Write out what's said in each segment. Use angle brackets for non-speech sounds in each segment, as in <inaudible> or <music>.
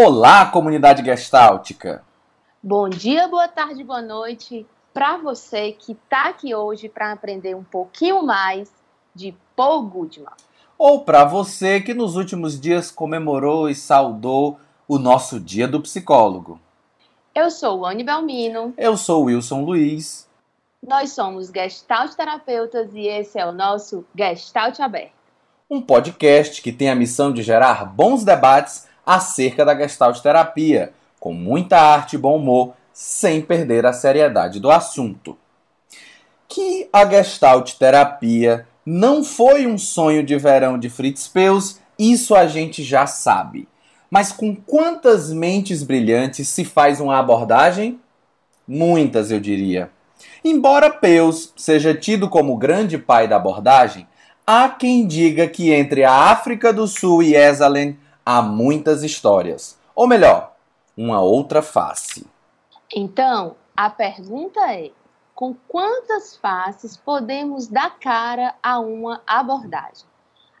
Olá, comunidade gestáltica! Bom dia, boa tarde, boa noite para você que está aqui hoje para aprender um pouquinho mais de Paul Goodman. Ou para você que nos últimos dias comemorou e saudou o nosso Dia do Psicólogo. Eu sou Anne Belmino. Eu sou Wilson Luiz. Nós somos Gestalt Terapeutas e esse é o nosso Gestalt Aberto. Um podcast que tem a missão de gerar bons debates acerca da Gestalt terapia, com muita arte e bom humor, sem perder a seriedade do assunto. Que a Gestalt terapia não foi um sonho de verão de Fritz Peus, isso a gente já sabe. Mas com quantas mentes brilhantes se faz uma abordagem? Muitas, eu diria. Embora Peus seja tido como grande pai da abordagem, há quem diga que entre a África do Sul e Esalen há muitas histórias. Ou melhor, uma outra face. Então, a pergunta é: com quantas faces podemos dar cara a uma abordagem?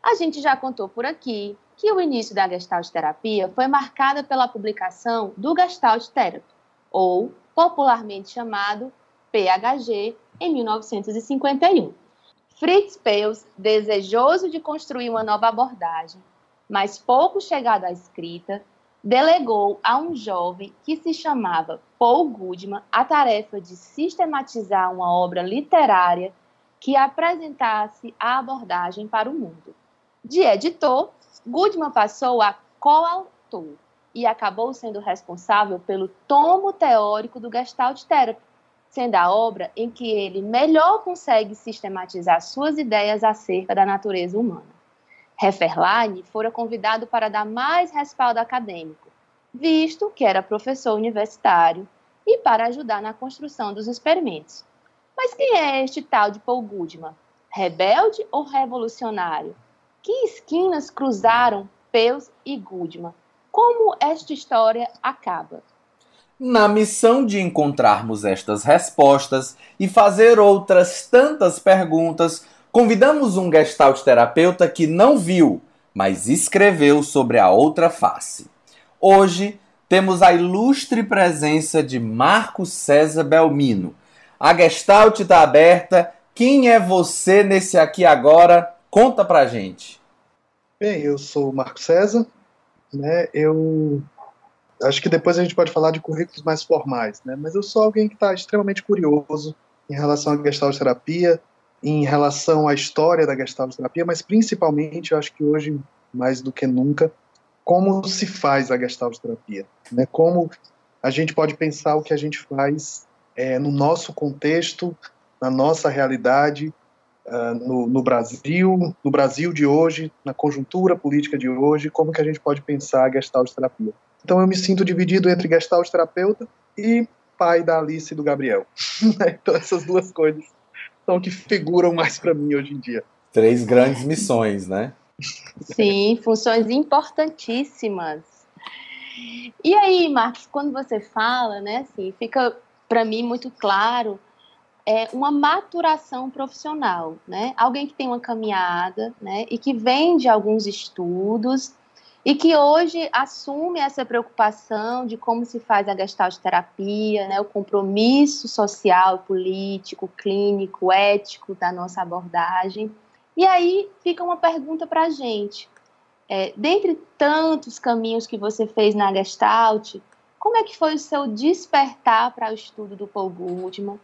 A gente já contou por aqui que o início da Gestalt terapia foi marcada pela publicação do Gestalt Therapy, ou popularmente chamado PHG, em 1951. Fritz Perls, desejoso de construir uma nova abordagem, mas pouco chegado à escrita, delegou a um jovem que se chamava Paul Goodman a tarefa de sistematizar uma obra literária que apresentasse a abordagem para o mundo. De editor, Goodman passou a coautor e acabou sendo responsável pelo tomo teórico do Gestalt Therapy, sendo a obra em que ele melhor consegue sistematizar suas ideias acerca da natureza humana. Hefferlein fora convidado para dar mais respaldo acadêmico, visto que era professor universitário, e para ajudar na construção dos experimentos. Mas quem é este tal de Paul Goodman? Rebelde ou revolucionário? Que esquinas cruzaram Peus e Goodman? Como esta história acaba? Na missão de encontrarmos estas respostas e fazer outras tantas perguntas, convidamos um gestalt terapeuta que não viu, mas escreveu sobre a outra face. Hoje temos a ilustre presença de Marco César Belmino. A gestalt está aberta. Quem é você nesse aqui agora? Conta pra gente. Bem, eu sou o Marco César, né? Eu acho que depois a gente pode falar de currículos mais formais, né? Mas eu sou alguém que está extremamente curioso em relação à gestalt terapia, em relação à história da Gestalt terapia, mas principalmente, eu acho que hoje, mais do que nunca, como se faz a Gestalt terapia, né? Como a gente pode pensar o que a gente faz é, no nosso contexto, na nossa realidade, uh, no, no, Brasil, no Brasil de hoje, na conjuntura política de hoje, como que a gente pode pensar a Gestalt terapia. Então eu me sinto dividido entre Gestalt terapeuta e pai da Alice e do Gabriel. <laughs> então essas duas coisas são que figuram mais para mim hoje em dia. Três grandes missões, né? Sim, funções importantíssimas. E aí, Marcos, quando você fala, né, assim, fica para mim muito claro é uma maturação profissional, né? Alguém que tem uma caminhada, né, e que vem de alguns estudos e que hoje assume essa preocupação de como se faz a gestalterapia, né, o compromisso social, político, clínico, ético da nossa abordagem. E aí fica uma pergunta para a gente. É, dentre tantos caminhos que você fez na Gestalt, como é que foi o seu despertar para o estudo do Paul Goodman?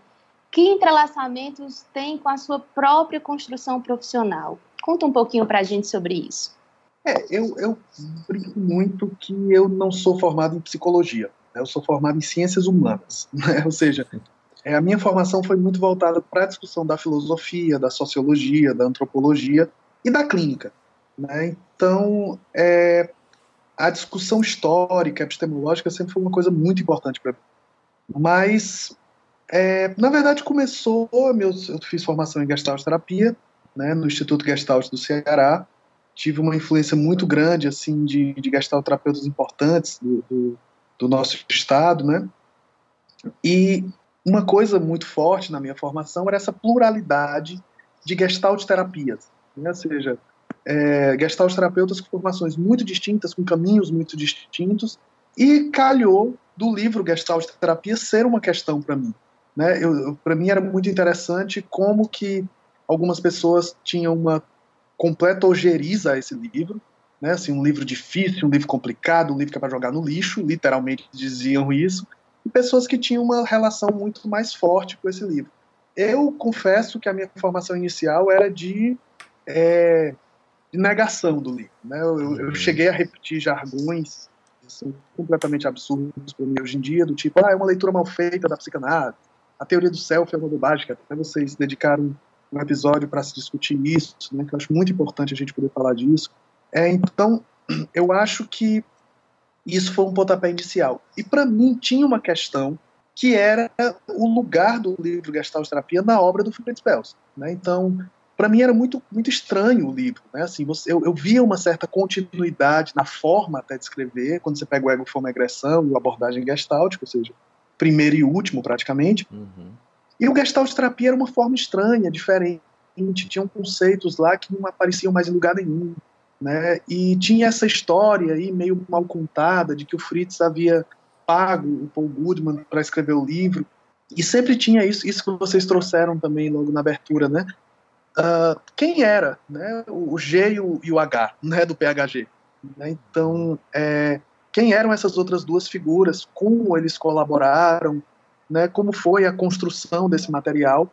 Que entrelaçamentos tem com a sua própria construção profissional? Conta um pouquinho para a gente sobre isso. É, eu, eu brinco muito que eu não sou formado em psicologia, né? eu sou formado em ciências humanas, <laughs> né? ou seja, é, a minha formação foi muito voltada para a discussão da filosofia, da sociologia, da antropologia e da clínica. Né? Então, é, a discussão histórica, epistemológica sempre foi uma coisa muito importante para mim. Mas, é, na verdade, começou, meu, eu fiz formação em Gestalt terapia, né, no Instituto Gestalt do Ceará, tive uma influência muito grande assim de, de terapeutas importantes do, do, do, nosso estado, né? E uma coisa muito forte na minha formação era essa pluralidade de gestalt terapias, né? ou seja, é, gestalt terapeutas com formações muito distintas, com caminhos muito distintos, E calhou do livro Gestalt Terapia ser uma questão para mim. Né? Para mim era muito interessante como que algumas pessoas tinham uma completa ojeriza a esse livro, né? assim, um livro difícil, um livro complicado, um livro que é para jogar no lixo, literalmente diziam isso, e pessoas que tinham uma relação muito mais forte com esse livro. Eu confesso que a minha formação inicial era de, é, de negação do livro. Né? Eu, eu, uhum. cheguei a repetir jargões são completamente absurdos para mim hoje em dia, do tipo, ah, é uma leitura mal feita da psicanálise, a teoria do self é uma bobagem, até vocês dedicaram um episódio para se discutir isso, né, que eu acho muito importante a gente poder falar disso. É, então, <clears throat> eu acho que isso foi um pontapé inicial. E para mim tinha uma questão que era o lugar do livro Gestalt Terapia na obra do Fritz Pels. Né? Então, para mim era muito muito estranho o livro, né? Assim, você, eu, eu, via uma certa continuidade na forma até de escrever, quando você pega o ego forma agressão e a abordagem gestalt, ou seja, primeiro e último praticamente. Uhum. E o gestalt terapia era uma forma estranha, diferente, tinham conceitos lá que não apareciam mais em lugar nenhum. Né? E tinha essa história aí meio mal contada de que o Fritz havia pago o Paul Goodman para escrever o livro. E sempre tinha isso, isso que vocês trouxeram também logo na abertura, né? Uh, quem era, né? O G e o, e o H, né? Do PHG. Né? Então, é, quem eram essas outras duas figuras? Como eles colaboraram? Né? Como foi a construção desse material?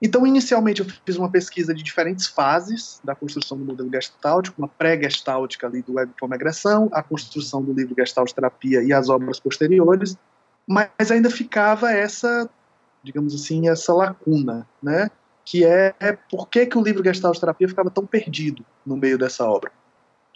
Então, inicialmente, eu fiz uma pesquisa de diferentes fases da construção do modelo gestáltico, uma pré-gestáltica ali do ego como agressão, a construção do livro Gestalt Terapia e as obras posteriores, mas ainda ficava essa, digamos assim, essa lacuna, né? Que é, por que, que o livro Gestalt Terapia ficava tão perdido no meio dessa obra.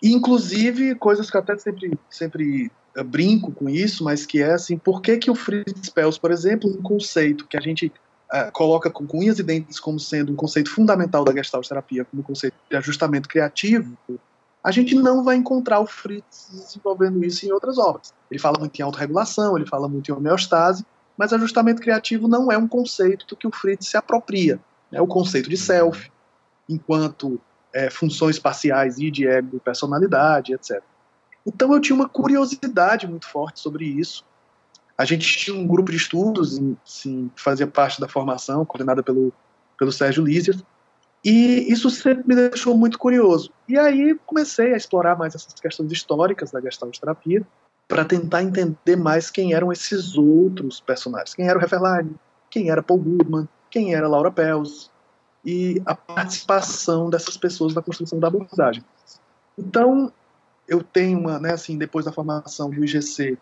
Inclusive, coisas que eu até sempre, sempre brinco com isso, mas que é assim, por que, que o Fritz Pels, por exemplo, um conceito que a gente uh, coloca com unhas e dentes como sendo um conceito fundamental da Gestalt terapia, como conceito de ajustamento criativo, a gente não vai encontrar o Fritz desenvolvendo isso em outras obras. Ele fala muito em autorregulação, ele fala muito em homeostase, mas ajustamento criativo não é um conceito que o Fritz se apropria. É o conceito de self, enquanto é, funções parciais e de ego, personalidade, etc. Então eu tinha uma curiosidade muito forte sobre isso, a gente tinha um grupo de estudos, sim, que fazia parte da formação, coordenada pelo, pelo Sérgio Lízias, e isso sempre me deixou muito curioso. E aí comecei a explorar mais essas questões históricas da Gestalt terapia, para tentar entender mais quem eram esses outros personagens. Quem era o Hefferlein, quem era Paul Goodman, quem era Laura Pels, e a participação dessas pessoas na construção da abordagem. Então, eu tenho uma, né, assim, depois da formação do IGC,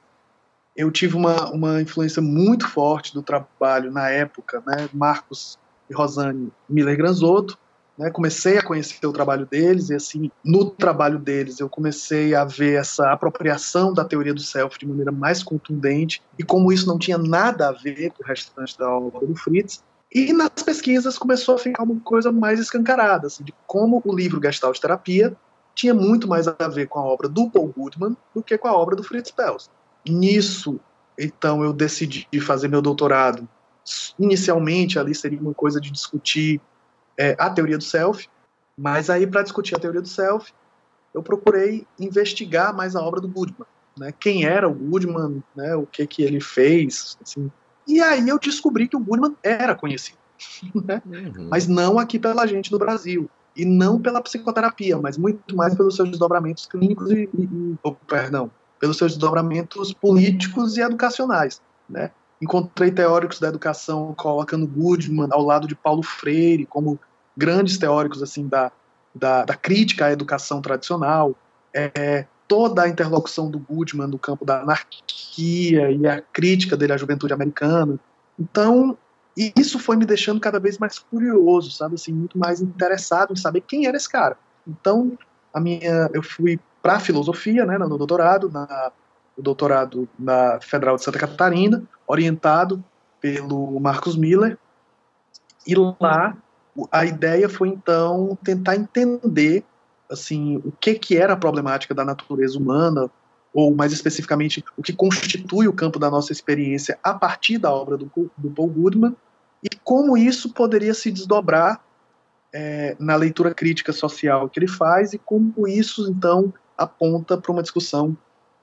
eu tive uma, uma influência muito forte do trabalho na época, né, Marcos e Rosane Miller Granzotto, né, comecei a conhecer o trabalho deles e assim no trabalho deles eu comecei a ver essa apropriação da teoria do self de maneira mais contundente e como isso não tinha nada a ver com o restante da obra do Fritz e nas pesquisas começou a ficar uma coisa mais escancarada assim, de como o livro Gestalt Terapia tinha muito mais a ver com a obra do Paul Goodman do que com a obra do Fritz Perls Nisso, então, eu decidi fazer meu doutorado. Inicialmente, ali seria uma coisa de discutir é, a teoria do self, mas aí, para discutir a teoria do self, eu procurei investigar mais a obra do Goodman. Né? Quem era o Goodman, né? o que, que ele fez. Assim. E aí eu descobri que o Goodman era conhecido. <laughs> Né? Uhum. Mas não aqui pela gente do Brasil. E não pela psicoterapia, mas muito mais pelos seus desdobramentos clínicos e, e, oh, perdão, pelos seus desdobramentos políticos e educacionais. Né? Encontrei teóricos da educação colocando Goodman ao lado de Paulo Freire como grandes teóricos assim da, da, da crítica à educação tradicional. É, toda a interlocução do Goodman no campo da anarquia e a crítica dele à juventude americana. Então, isso foi me deixando cada vez mais curioso, sabe, assim, muito mais interessado em saber quem era esse cara. Então, a minha, eu fui para filosofia, né, no doutorado, na, no doutorado na Federal de Santa Catarina, orientado pelo Marcos Miller. E lá a ideia foi então tentar entender assim o que que era a problemática da natureza humana ou mais especificamente o que constitui o campo da nossa experiência a partir da obra do, do Paul Goodman e como isso poderia se desdobrar é, na leitura crítica social que ele faz e como isso então aponta para uma discussão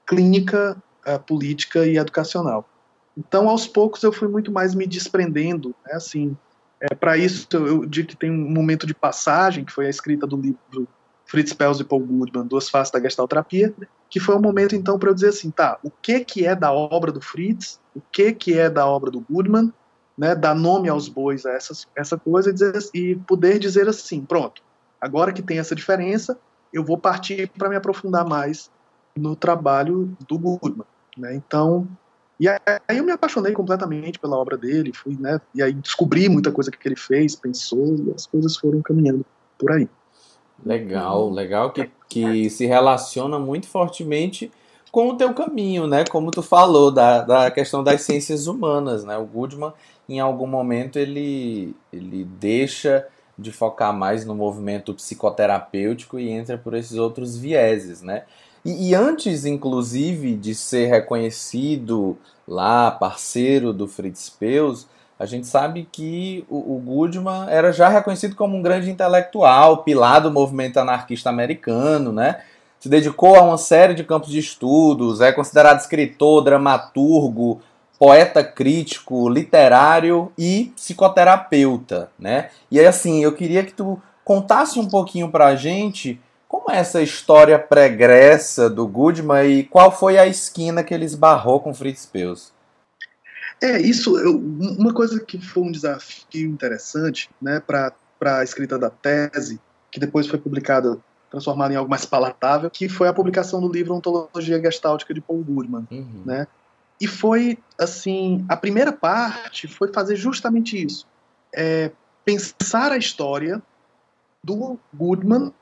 clínica uh, política e educacional. Então, aos poucos, eu fui muito mais me desprendendo, né, assim, é, para isso eu digo que tem um momento de passagem, que foi a escrita do livro Fritz Perls e Paul Goodman, Duas Faces da Gestalterapia, que foi o um momento então para eu dizer assim, tá, o que que é da obra do Fritz, o que que é da obra do Goodman, né, dar nome aos bois a essas, essa coisa e, dizer, e poder dizer assim, pronto, agora que tem essa diferença, eu vou partir para me aprofundar mais no trabalho do Goodman, né? Então, e aí eu me apaixonei completamente pela obra dele, fui, né, e aí descobri muita coisa que ele fez, pensou, e as coisas foram caminhando por aí. Legal, legal que, que se relaciona muito fortemente com o teu caminho, né? Como tu falou da, da questão das ciências humanas, né? O Goodman, em algum momento, ele, ele deixa de focar mais no movimento psicoterapêutico e entra por esses outros vieses, né? E, e antes, inclusive, de ser reconhecido lá, parceiro do Fritz Peus, a gente sabe que o, o Goodman era já reconhecido como um grande intelectual, pilar do movimento anarquista americano, né? Se dedicou a uma série de campos de estudos, é considerado escritor, dramaturgo, poeta crítico, literário e psicoterapeuta, né? E aí, assim, eu queria que tu contasse um pouquinho pra gente como é essa história pregressa do Goodman e qual foi a esquina que ele esbarrou com Fritz Peus. É, isso, eu, uma coisa que foi um desafio interessante, né, para a escrita da tese, que depois foi publicada, transformada em algo mais palatável, que foi a publicação do livro Ontologia Gestáltica de Paul Goodman, uhum. né? E foi, assim, a primeira parte foi fazer justamente isso, é, pensar a história do Goodman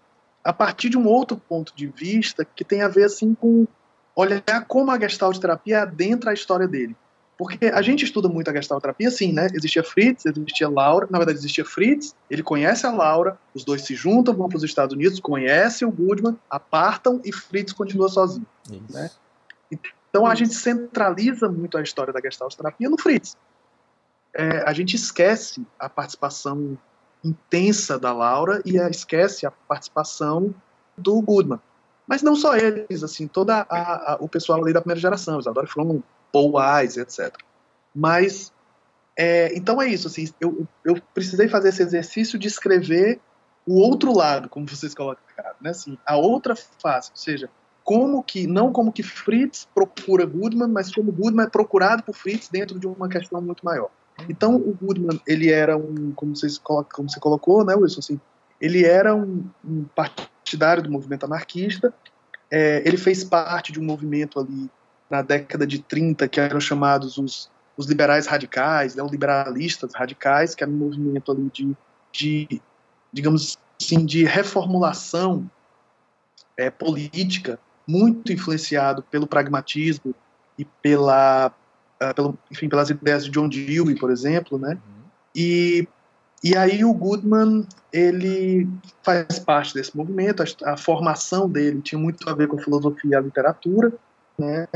a partir de um outro ponto de vista que tem a ver, assim, com olhar como a Gestalt terapia adentra a história dele. Porque a gente estuda muito a gestalterapia, sim, né? Existia Fritz, existia Laura, na verdade existia Fritz, ele conhece a Laura, os dois se juntam, vão para os Estados Unidos, conhecem o Goodman, apartam e Fritz continua sozinho. Né? Então a gente centraliza muito a história da gestalterapia no Fritz. É, a gente esquece a participação intensa da Laura e esquece a participação do Goodman. Mas não só eles, assim, toda a, a, o pessoal ali da primeira geração, Isadora Fromm, Paul Wise, etc. Mas, é, então é isso, assim, eu, eu precisei fazer esse exercício de escrever o outro lado, como vocês colocaram, né, assim, a outra face, ou seja, como que, não como que Fritz procura Goodman, mas como Goodman é procurado por Fritz dentro de uma questão muito maior. Então, o Goodman, ele era um, como, como você colocou, né, Wilson, assim, ele era um, um partidário do movimento anarquista, é, ele fez parte de um movimento ali na década de 30, que eram chamados os, os liberais radicais, né, os liberalistas radicais, que era um movimento ali de, de digamos assim, de reformulação é, política, muito influenciado pelo pragmatismo e pela, uh, pelo, enfim, pelas ideias de John Dewey, por exemplo, né? Uhum. E, e aí o Goodman, ele faz parte desse movimento, a, a, formação dele tinha muito a ver com a filosofia e a literatura, né?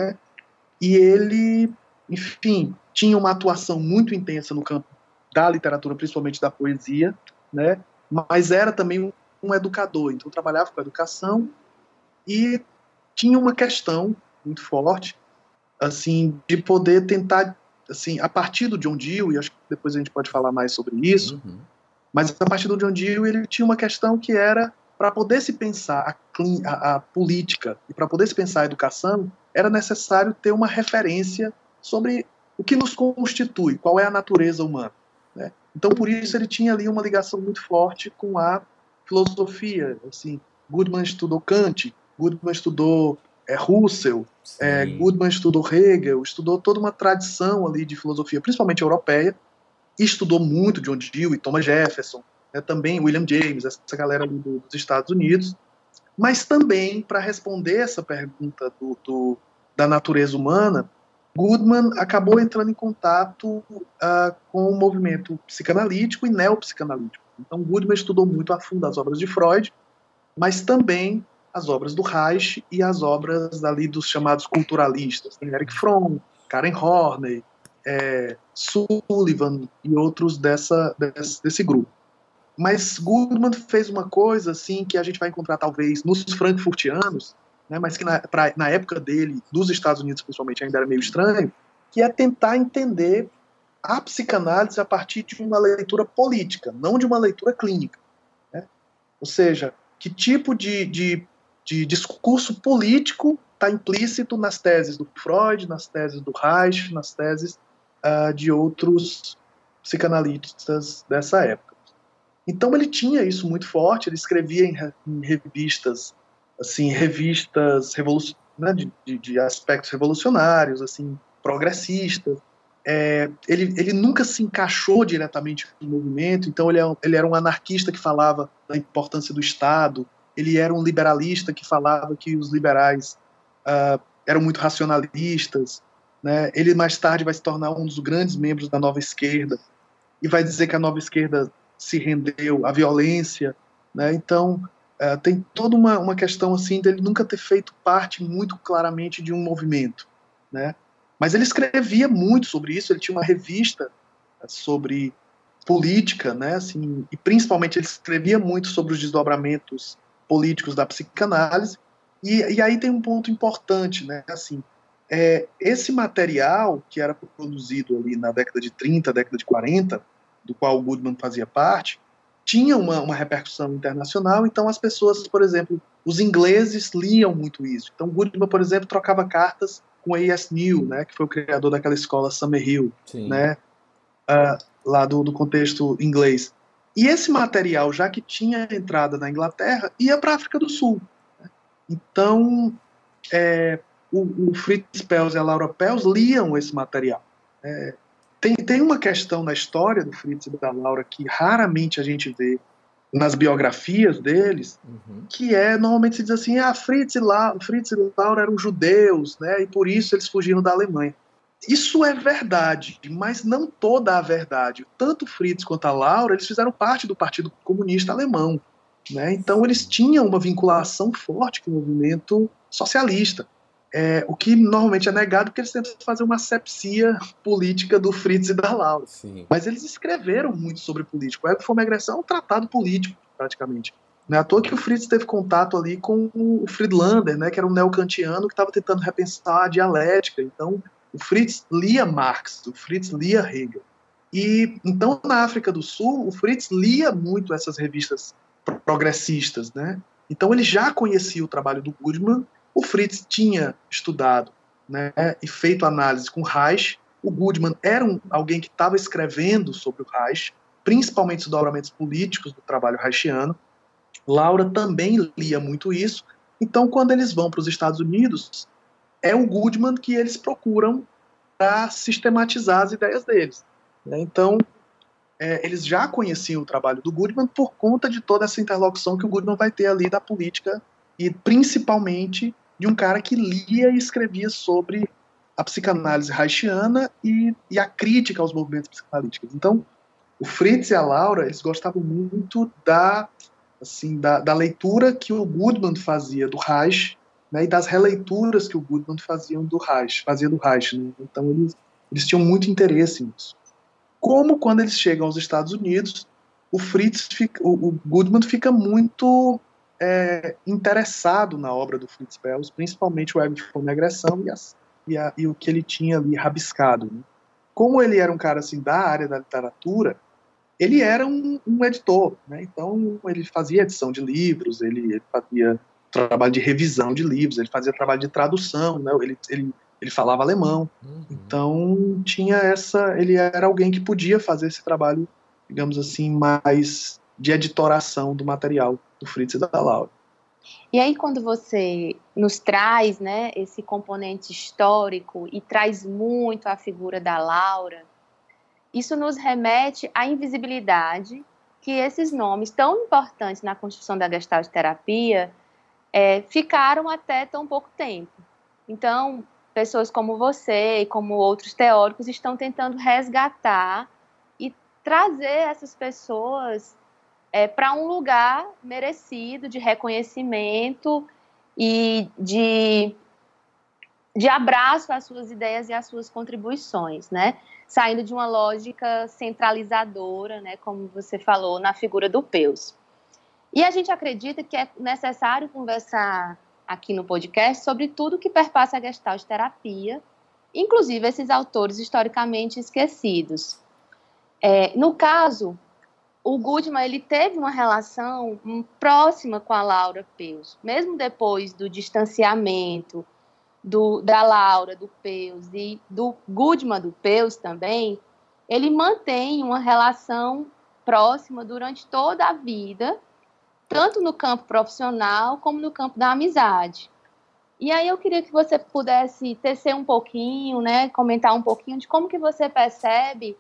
E ele, enfim, tinha uma atuação muito intensa no campo da literatura, principalmente da poesia, né? Mas era também um, um educador, então trabalhava com educação e tinha uma questão muito forte, assim, de poder tentar, assim, a partir do John Dewey, acho que depois a gente pode falar mais sobre isso, uhum. mas a partir do John Dewey ele tinha uma questão que era para poder se pensar a, a, a política e para poder se pensar a educação, era necessário ter uma referência sobre o que nos constitui, qual é a natureza humana. Né? Então, por isso, ele tinha ali uma ligação muito forte com a filosofia. Assim, Goodman estudou Kant, Goodman estudou é, Russell, é, Goodman estudou Hegel, estudou toda uma tradição ali de filosofia, principalmente europeia, estudou muito John Dewey, Thomas Jefferson, né, também William James, essa galera ali dos Estados Unidos, mas também para responder essa pergunta do, do, da natureza humana, Goodman acabou entrando em contato uh, com o movimento psicanalítico e neopsicanalítico. Então, Goodman estudou muito a fundo as obras de Freud, mas também as obras do Reich e as obras ali dos chamados culturalistas, né? Eric Fromm, Karen Horney, é, Sullivan e outros dessa, desse, desse grupo. Mas Goodman fez uma coisa assim que a gente vai encontrar talvez nos frankfurtianos, né, mas que na, pra, na época dele, dos Estados Unidos principalmente, ainda era meio estranho, que é tentar entender a psicanálise a partir de uma leitura política, não de uma leitura clínica. Né? Ou seja, que tipo de, de, de discurso político está implícito nas teses do Freud, nas teses do Reich, nas teses uh, de outros psicanalistas dessa época. Então ele tinha isso muito forte, ele escrevia em, em revistas, assim, revistas né, de, de, de, aspectos revolucionários, assim, progressistas. É, ele, ele nunca se encaixou diretamente no movimento, então ele, é, ele era um anarquista que falava da importância do Estado, ele era um liberalista que falava que os liberais uh, eram muito racionalistas. Né? Ele mais tarde vai se tornar um dos grandes membros da nova esquerda e vai dizer que a nova esquerda se rendeu à violência. Né? Então, uh, tem toda uma, uma questão assim dele nunca ter feito parte muito claramente de um movimento. Né? Mas ele escrevia muito sobre isso, ele tinha uma revista sobre política, né, assim, e principalmente ele escrevia muito sobre os desdobramentos políticos da psicanálise. E, e aí tem um ponto importante, né? Assim, é, esse material que era produzido ali na década de 30, década de 40, do qual o Goodman fazia parte, tinha uma, uma repercussão internacional, então as pessoas, por exemplo, os ingleses liam muito isso. Então Goodman, por exemplo, trocava cartas com A.S. New, né, que foi o criador daquela escola Summerhill, né, uh, lá do, do contexto inglês. E esse material, já que tinha entrada na Inglaterra, ia para a África do Sul. Né? Então, é, o, o, Fritz Pels e a Laura Pels liam esse material. É, tem, tem uma questão na história do Fritz e da Laura que raramente a gente vê nas biografias deles, uhum. que é, normalmente se diz assim, ah, Fritz e, La, Fritz e Laura eram judeus, né, e por isso eles fugiram da Alemanha. Isso é verdade, mas não toda a verdade. Tanto Fritz quanto a Laura, eles fizeram parte do Partido Comunista Alemão. Né? Então, eles tinham uma vinculação forte com o movimento socialista. É, o que normalmente é negado porque eles tentam fazer uma sepsia política do Fritz e da Laura. Sim. Mas eles escreveram muito sobre política. O Ego Fome Agressão é um tratado político, praticamente. Não é à toa que o Fritz teve contato ali com o Friedlander, né, que era um neocantiano que estava tentando repensar a dialética. Então, o Fritz lia Marx, o Fritz lia Hegel. E então na África do Sul, o Fritz lia muito essas revistas progressistas, né? Então ele já conhecia o trabalho do Goodman, o Fritz tinha estudado, né, e feito análise com Reich. O Goodman era um, alguém que estava escrevendo sobre o Reich, principalmente os dobramentos políticos do trabalho reichiano. Laura também lia muito isso. Então, quando eles vão para os Estados Unidos, é o Goodman que eles procuram para sistematizar as ideias deles. Né? Então, é, eles já conheciam o trabalho do Goodman por conta de toda essa interlocução que o Goodman vai ter ali da política e principalmente de um cara que lia e escrevia sobre a psicanálise haitiana e, e a crítica aos movimentos psicanalíticos. Então, o Fritz e a Laura, eles gostavam muito da assim da, da leitura que o Goodman fazia do Reich né, e das releituras que o Goodman fazia do Reich, fazia do Reich. Né? Então eles, eles tinham muito interesse nisso. Como quando eles chegam aos Estados Unidos, o Fritz, fica, o, o Goodman fica muito é, interessado na obra do Fritz Perls, principalmente o Ego de Fome e Agressão e, as, e, a, e, o que ele tinha ali rabiscado. Né? Como ele era um cara assim da área da literatura, ele era um, um editor, né? então ele fazia edição de livros, ele, ele fazia trabalho de revisão de livros, ele fazia trabalho de tradução, né? ele, ele, ele falava alemão. Uhum. Então tinha essa. Ele era alguém que podia fazer esse trabalho, digamos assim, mais de editoração do material do Fritz e da Laura. E aí, quando você nos traz né, esse componente histórico e traz muito a figura da Laura, isso nos remete à invisibilidade que esses nomes tão importantes na construção da gestalt terapia é, ficaram até tão pouco tempo. Então, pessoas como você e como outros teóricos estão tentando resgatar e trazer essas pessoas é, para um lugar merecido de reconhecimento e de, de abraço às suas ideias e às suas contribuições, né? Saindo de uma lógica centralizadora, né, como você falou, na figura do Peus. E a gente acredita que é necessário conversar aqui no podcast sobre tudo que perpassa a gestalt terapia, inclusive esses autores historicamente esquecidos. É, no caso, o Goodman ele teve uma relação próxima com a Laura Peus, mesmo depois do distanciamento do, da Laura, do Peus e do Goodman do Peus também, ele mantém uma relação próxima durante toda a vida, tanto no campo profissional como no campo da amizade. E aí eu queria que você pudesse tecer um pouquinho, né, comentar um pouquinho de como que você percebe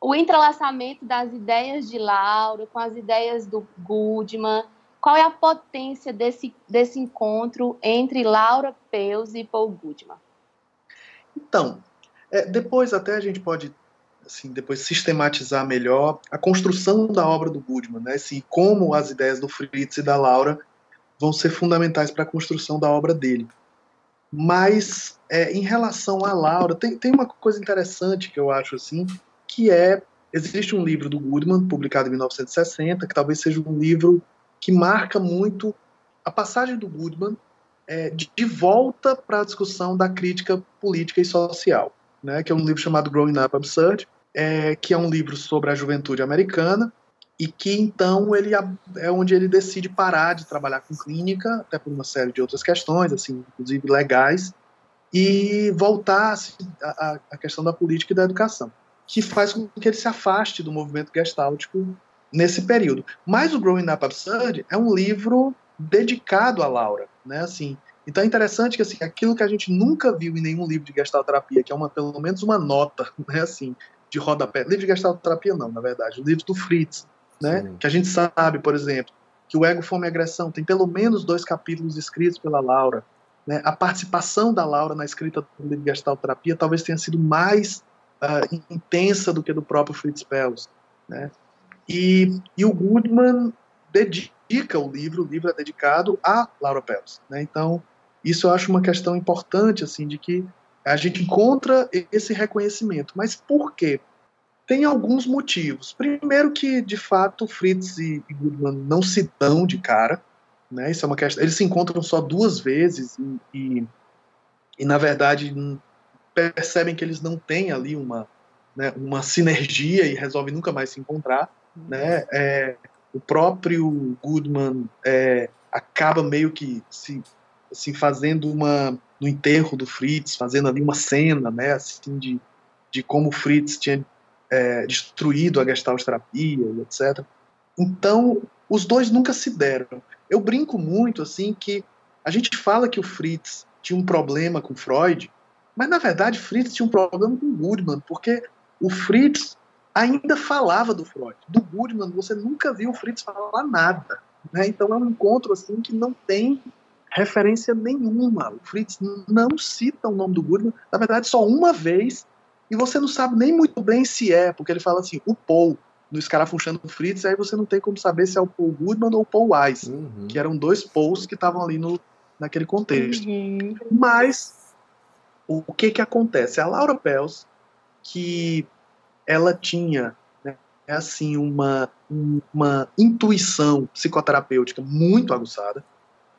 o entrelaçamento das ideias de Laura com as ideias do Goodman, qual é a potência desse, desse encontro entre Laura Peus e Paul Goodman? Então, é, depois até a gente pode assim, depois sistematizar melhor a construção da obra do Goodman, né? Assim, como as ideias do Fritz e da Laura vão ser fundamentais para a construção da obra dele. Mas é, em relação à Laura, tem, tem uma coisa interessante que eu acho assim, que é existe um livro do Goodman publicado em 1960 que talvez seja um livro que marca muito a passagem do Goodman é, de, de volta para a discussão da crítica política e social né, que é um livro chamado Growing Up Absurd, é, que é um livro sobre a juventude americana e que então ele é onde ele decide parar de trabalhar com clínica, até por uma série de outras questões, assim, inclusive legais, e voltar à questão da política e da educação, que faz com que ele se afaste do movimento gestáltico nesse período. Mas o Growing Up Absurd é um livro dedicado a Laura, né? Assim, então é interessante que assim, aquilo que a gente nunca viu em nenhum livro de gestalterapia, que é uma pelo menos uma nota, <laughs> né, assim, de rodapé. Livro de gestalterapia não, na verdade, o livro do Fritz, né, Sim. que a gente sabe, por exemplo, que o ego, fome e agressão tem pelo menos dois capítulos escritos pela Laura. Né, a participação da Laura na escrita do livro de gestalterapia talvez tenha sido mais uh, intensa do que do próprio Fritz Pels, né? E, e o Goodman dedica o livro, o livro é dedicado a Laura Pels, né? Então isso eu acho uma questão importante, assim, de que a gente encontra esse reconhecimento. Mas por quê? Tem alguns motivos. Primeiro que, de fato, Fritz e Goodman não se dão de cara, né? Isso é uma questão. Eles se encontram só duas vezes e, e, e na verdade percebem que eles não têm ali uma, né, uma sinergia e resolvem nunca mais se encontrar, né? É, o próprio Goodman é, acaba meio que se assim, fazendo uma no enterro do Fritz, fazendo ali uma cena, né, assim, de, de como o Fritz tinha é, destruído a Gestalt terapia e etc. Então, os dois nunca se deram. Eu brinco muito, assim, que a gente fala que o Fritz tinha um problema com Freud, mas na verdade Fritz tinha um problema com Goodman, porque o Fritz ainda falava do Freud. Do Goodman, você nunca viu o Fritz falar nada. Né? Então é um encontro assim que não tem referência nenhuma. O Fritz não cita o nome do Goodman, na verdade, só uma vez, e você não sabe nem muito bem se é, porque ele fala assim, o Paul, no escarafunchando o Fritz, aí você não tem como saber se é o Paul Goodman ou o Paul Wise, uhum. que eram dois Pauls que estavam ali no, naquele contexto. Uhum. Mas, o, o, que que acontece? A Laura Pels, que ela tinha né, assim uma, uma intuição psicoterapêutica muito aguçada,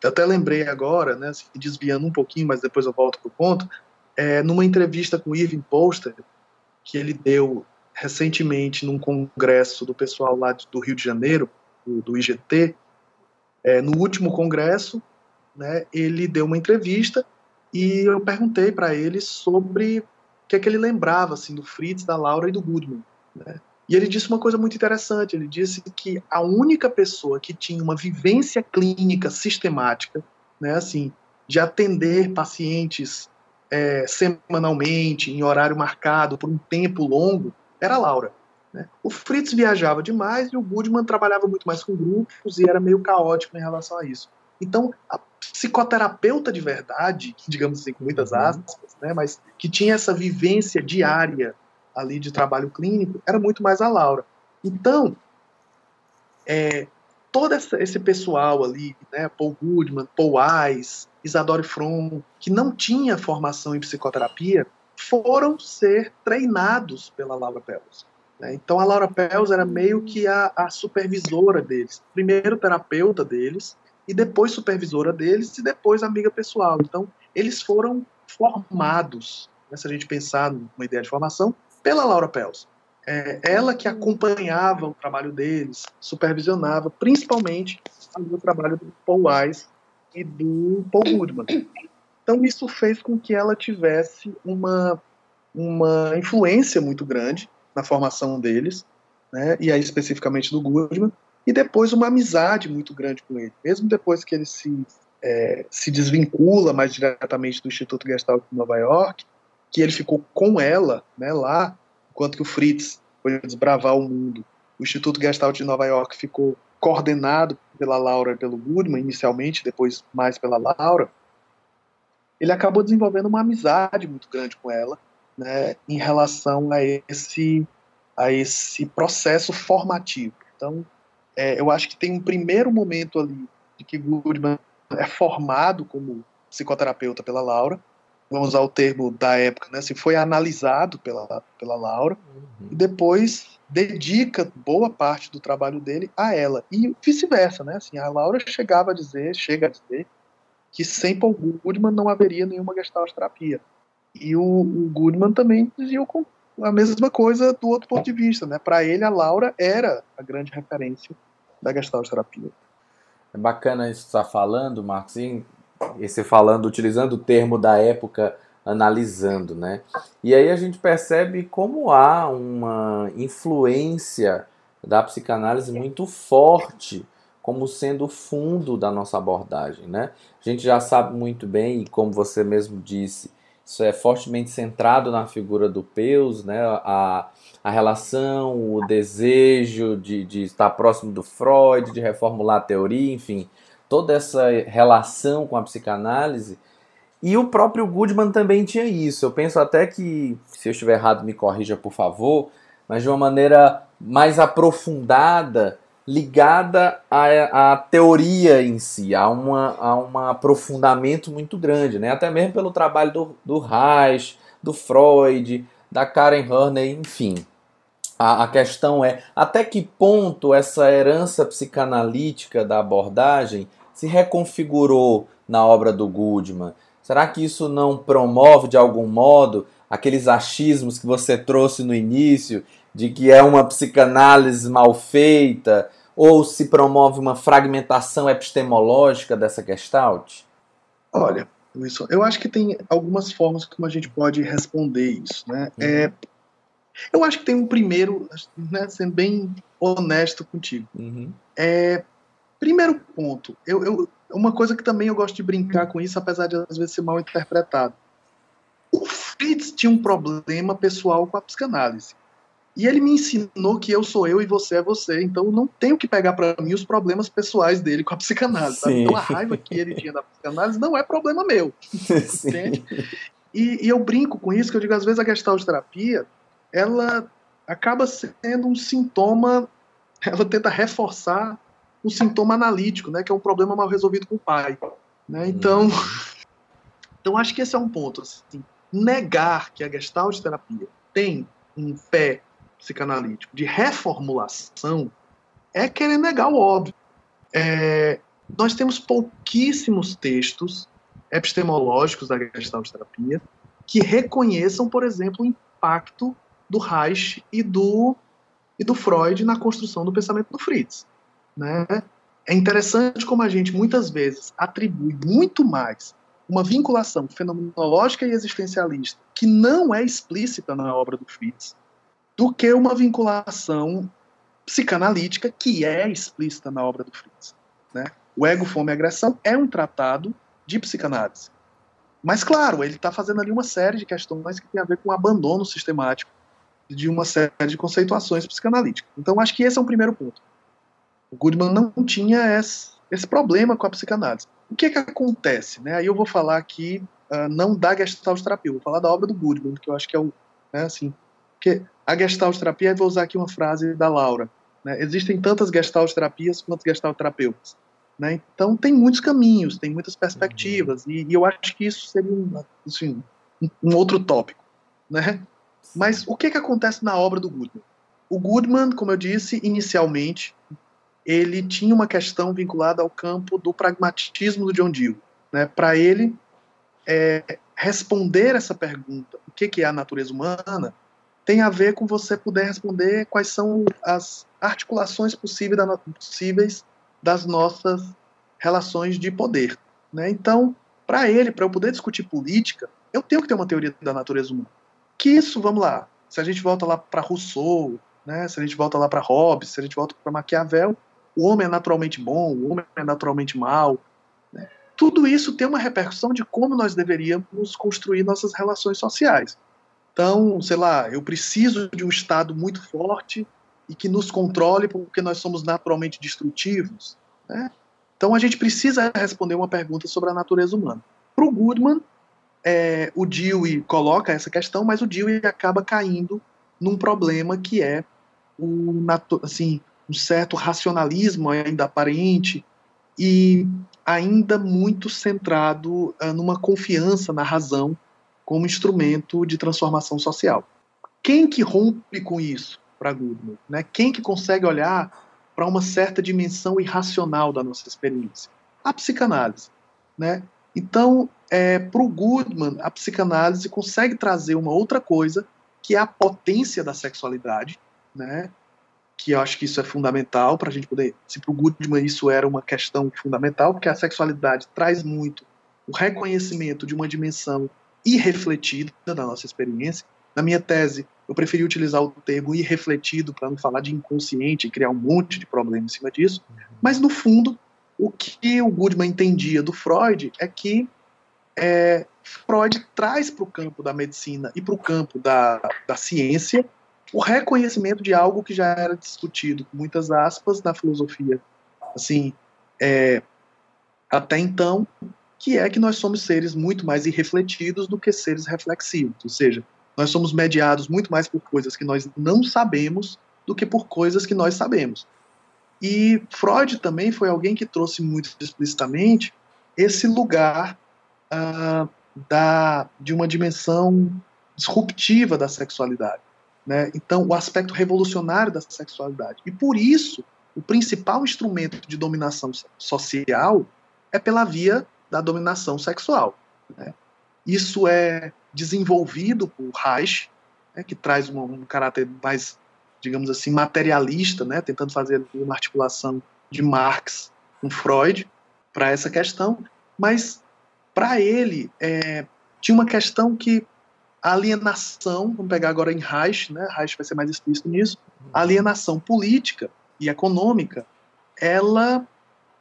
eu até lembrei agora, né, assim, desviando um pouquinho, mas depois eu volto para o ponto, é, numa entrevista com o Irving Poster, que ele deu recentemente num congresso do pessoal lá do Rio de Janeiro, do, do IGT, é, no último congresso, né, ele deu uma entrevista e eu perguntei para ele sobre o que é que ele lembrava assim do Fritz, da Laura e do Goodman. Né? E ele disse uma coisa muito interessante. Ele disse que a única pessoa que tinha uma vivência clínica sistemática, né, assim, de atender pacientes é, semanalmente, em horário marcado, por um tempo longo, era a Laura. Né? O Fritz viajava demais e o Goodman trabalhava muito mais com grupos e era meio caótico em relação a isso. Então, a psicoterapeuta de verdade, digamos assim, com muitas uhum. aspas, né, mas que tinha essa vivência diária ali de trabalho clínico era muito mais a Laura. Então, é, todo esse pessoal ali, né, Paul Goodman, Paul Wise, Isadore Fromm, que não tinha formação em psicoterapia, foram ser treinados pela Laura Pels. Né? Então a Laura Pels era meio que a, a supervisora deles, primeiro terapeuta deles, e depois supervisora deles, e depois amiga pessoal. Então, eles foram formados, né, se a gente pensar numa ideia de formação, pela Laura Pels. É, ela que acompanhava o trabalho deles, supervisionava, principalmente o trabalho do Paul Wise e do Paul Goodman. Então isso fez com que ela tivesse uma, uma influência muito grande na formação deles, né, e aí especificamente do Goodman, e depois uma amizade muito grande com ele. Mesmo depois que ele se, é, se desvincula mais diretamente do Instituto Gestalt de Nova York, que ele ficou com ela né, lá, enquanto que o Fritz foi desbravar o mundo. O Instituto Gestalt de Nova York ficou coordenado pela Laura e pelo Goodman, inicialmente, depois mais pela Laura. Ele acabou desenvolvendo uma amizade muito grande com ela, né, em relação a esse, a esse processo formativo. Então, é, eu acho que tem um primeiro momento ali de que Goodman é formado como psicoterapeuta pela Laura, vamos usar o termo da época, né, assim, foi analisado pela, pela Laura, uhum. e depois dedica boa parte do trabalho dele a ela, e vice-versa, né, assim, a Laura chegava a dizer, chega a dizer, que sem Paul Goodman não haveria nenhuma gestalt terapia. E o, o Goodman também dizia a mesma coisa do outro ponto de vista, né, para ele a Laura era a grande referência da gestalt terapia. É bacana isso que está falando, Marcos, e esse falando, utilizando o termo da época, analisando, né? E aí a gente percebe como há uma influência da psicanálise muito forte como sendo o fundo da nossa abordagem, né? A gente já sabe muito bem, e como você mesmo disse, isso é fortemente centrado na figura do Peus, né? A, a relação, o desejo de, de estar próximo do Freud, de reformular a teoria, enfim, toda essa relação com a psicanálise. E o próprio Goodman também tinha isso. Eu penso até que, se eu estiver errado, me corrija por favor, mas de uma maneira mais aprofundada, ligada à, à teoria em si, a, uma, a um aprofundamento muito grande, né? até mesmo pelo trabalho do, do Reich, do Freud, da Karen Horney, enfim. A, a questão é até que ponto essa herança psicanalítica da abordagem se reconfigurou na obra do Goodman. Será que isso não promove de algum modo aqueles achismos que você trouxe no início de que é uma psicanálise mal feita ou se promove uma fragmentação epistemológica dessa gestalt? Olha, Wilson, eu acho que tem algumas formas como a gente pode responder isso, né? Uhum. É, eu acho que tem um primeiro, né, sendo bem honesto contigo. Uhum. É, primeiro ponto, eu, eu, uma coisa que também eu gosto de brincar com isso, apesar de às vezes ser mal interpretado. O Fritz tinha um problema pessoal com a psicanálise. E ele me ensinou que eu sou eu e você é você. Então eu não tenho que pegar para mim os problemas pessoais dele com a psicanálise. Então a raiva que ele tinha da psicanálise não é problema meu. <laughs> entende? E, e, eu brinco com isso, que eu digo, às vezes a gestalt terapia ela acaba sendo um sintoma, ela tenta reforçar um sintoma analítico, né, que é um problema mal resolvido com o pai. Né? Então, hum. <laughs> então acho que esse é um ponto. Assim, negar que a gestalt terapia tem um pé psicanalítico de reformulação é querer negar o óbvio. É, nós temos pouquíssimos textos epistemológicos da gestalt terapia que reconheçam, por exemplo, o impacto do Reich e do, e do Freud na construção do pensamento do Fritz. Né? É interessante como a gente muitas vezes atribui muito mais uma vinculação fenomenológica e existencialista que não é explícita na obra do Fritz do que uma vinculação psicanalítica que é explícita na obra do Fritz. Né? O Ego, Fome e Agressão é um tratado de psicanálise. Mas, claro, ele está fazendo ali uma série de questões que tem a ver com o abandono sistemático de uma série de conceituações psicanalíticas. Então, acho que esse é um primeiro ponto. O Goodman não tinha esse, esse problema com a psicanálise. O que, que acontece? Né? Aí eu vou falar aqui, uh, não da Gestalt terapia, vou falar da obra do Goodman, que eu acho que é o. Né, assim, porque a Gestalt terapia, vou usar aqui uma frase da Laura. Né? Existem tantas Gestalt terapias quanto Gestalt terapeutas. Né? Então, tem muitos caminhos, tem muitas perspectivas, e, e eu acho que isso seria um, assim, um outro tópico. Né? Mas o que, que acontece na obra do Goodman? O Goodman, como eu disse inicialmente, ele tinha uma questão vinculada ao campo do pragmatismo do John Dewey. Né? Para ele, é, responder essa pergunta, o que, que é a natureza humana, tem a ver com você poder responder quais são as articulações possíveis das nossas relações de poder. Né? Então, para ele, para eu poder discutir política, eu tenho que ter uma teoria da natureza humana. Que isso, vamos lá, se a gente volta lá para Rousseau, né, se a gente volta lá para Hobbes, se a gente volta para Maquiavel, o homem é naturalmente bom, o homem é naturalmente mal. Né? Tudo isso tem uma repercussão de como nós deveríamos construir nossas relações sociais. Então, sei lá, eu preciso de um Estado muito forte e que nos controle porque nós somos naturalmente destrutivos. Né? Então, a gente precisa responder uma pergunta sobre a natureza humana. Para o Goodman, é, o Dewey coloca essa questão, mas o Dewey acaba caindo num problema que é o, assim, um certo racionalismo ainda aparente e ainda muito centrado uh, numa confiança na razão como instrumento de transformação social. Quem que rompe com isso para Goodman? Né? Quem que consegue olhar para uma certa dimensão irracional da nossa experiência? A psicanálise. Né? Então, é, para o Goodman, a psicanálise consegue trazer uma outra coisa, que é a potência da sexualidade, né? Que eu acho que isso é fundamental para a gente poder. Se para o Goodman isso era uma questão fundamental, porque a sexualidade traz muito o reconhecimento de uma dimensão irrefletida da nossa experiência. Na minha tese, eu preferi utilizar o termo irrefletido para não falar de inconsciente e criar um monte de problema em cima disso. Mas, no fundo, o que o Goodman entendia do Freud é que é, Freud traz para o campo da medicina e para o campo da, da ciência o reconhecimento de algo que já era discutido, com muitas aspas, na filosofia, assim, é, até então, que é que nós somos seres muito mais irrefletidos do que seres reflexivos, ou seja, nós somos mediados muito mais por coisas que nós não sabemos do que por coisas que nós sabemos. E Freud também foi alguém que trouxe muito explicitamente esse lugar uh, da, de uma dimensão disruptiva da sexualidade. Né? Então, o aspecto revolucionário da sexualidade. E por isso, o principal instrumento de dominação social é pela via da dominação sexual. Né? Isso é desenvolvido por Reich, né, que traz um, um, caráter mais, digamos assim, materialista, né, tentando fazer uma articulação de Marx com Freud para essa questão, mas para ele é, tinha uma questão que alienação, vamos pegar agora em Reich, né? Reich vai ser mais explícito nisso, a alienação política e econômica, ela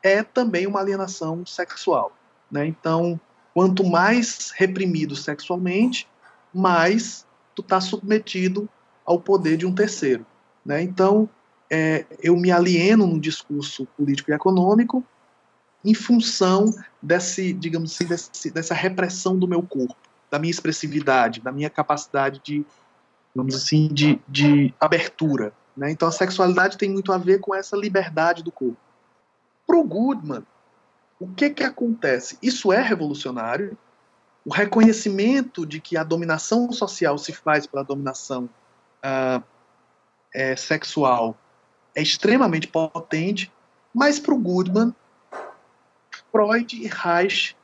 é também uma alienação sexual, né? Então, quanto mais reprimido sexualmente, mais tu está submetido ao poder de um terceiro, né? Então, é, eu me alieno no discurso político e econômico em função desse, digamos assim, desse, dessa repressão do meu corpo da minha expressividade, da minha capacidade de, vamos assim, de, de abertura. Né? Então a sexualidade tem muito a ver com essa liberdade do corpo. Para o Goodman, o que, que acontece? Isso é revolucionário. O reconhecimento de que a dominação social se faz pela dominação uh, é, sexual é extremamente potente, mas para o Goodman, Freud e Reich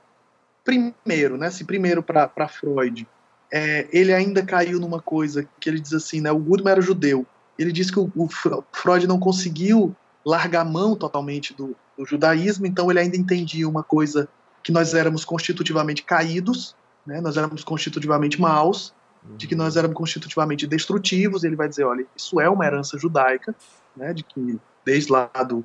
primeiro, né? Se primeiro para Freud, é, ele ainda caiu numa coisa que ele diz assim, né? O Goodman era judeu. Ele diz que o, o Freud não conseguiu largar mão totalmente do, do, judaísmo, então ele ainda entendia uma coisa que nós éramos constitutivamente caídos, né? Nós éramos constitutivamente maus, de que nós éramos constitutivamente destrutivos. Ele vai dizer, olha, isso é uma herança judaica, né? De que desde lá do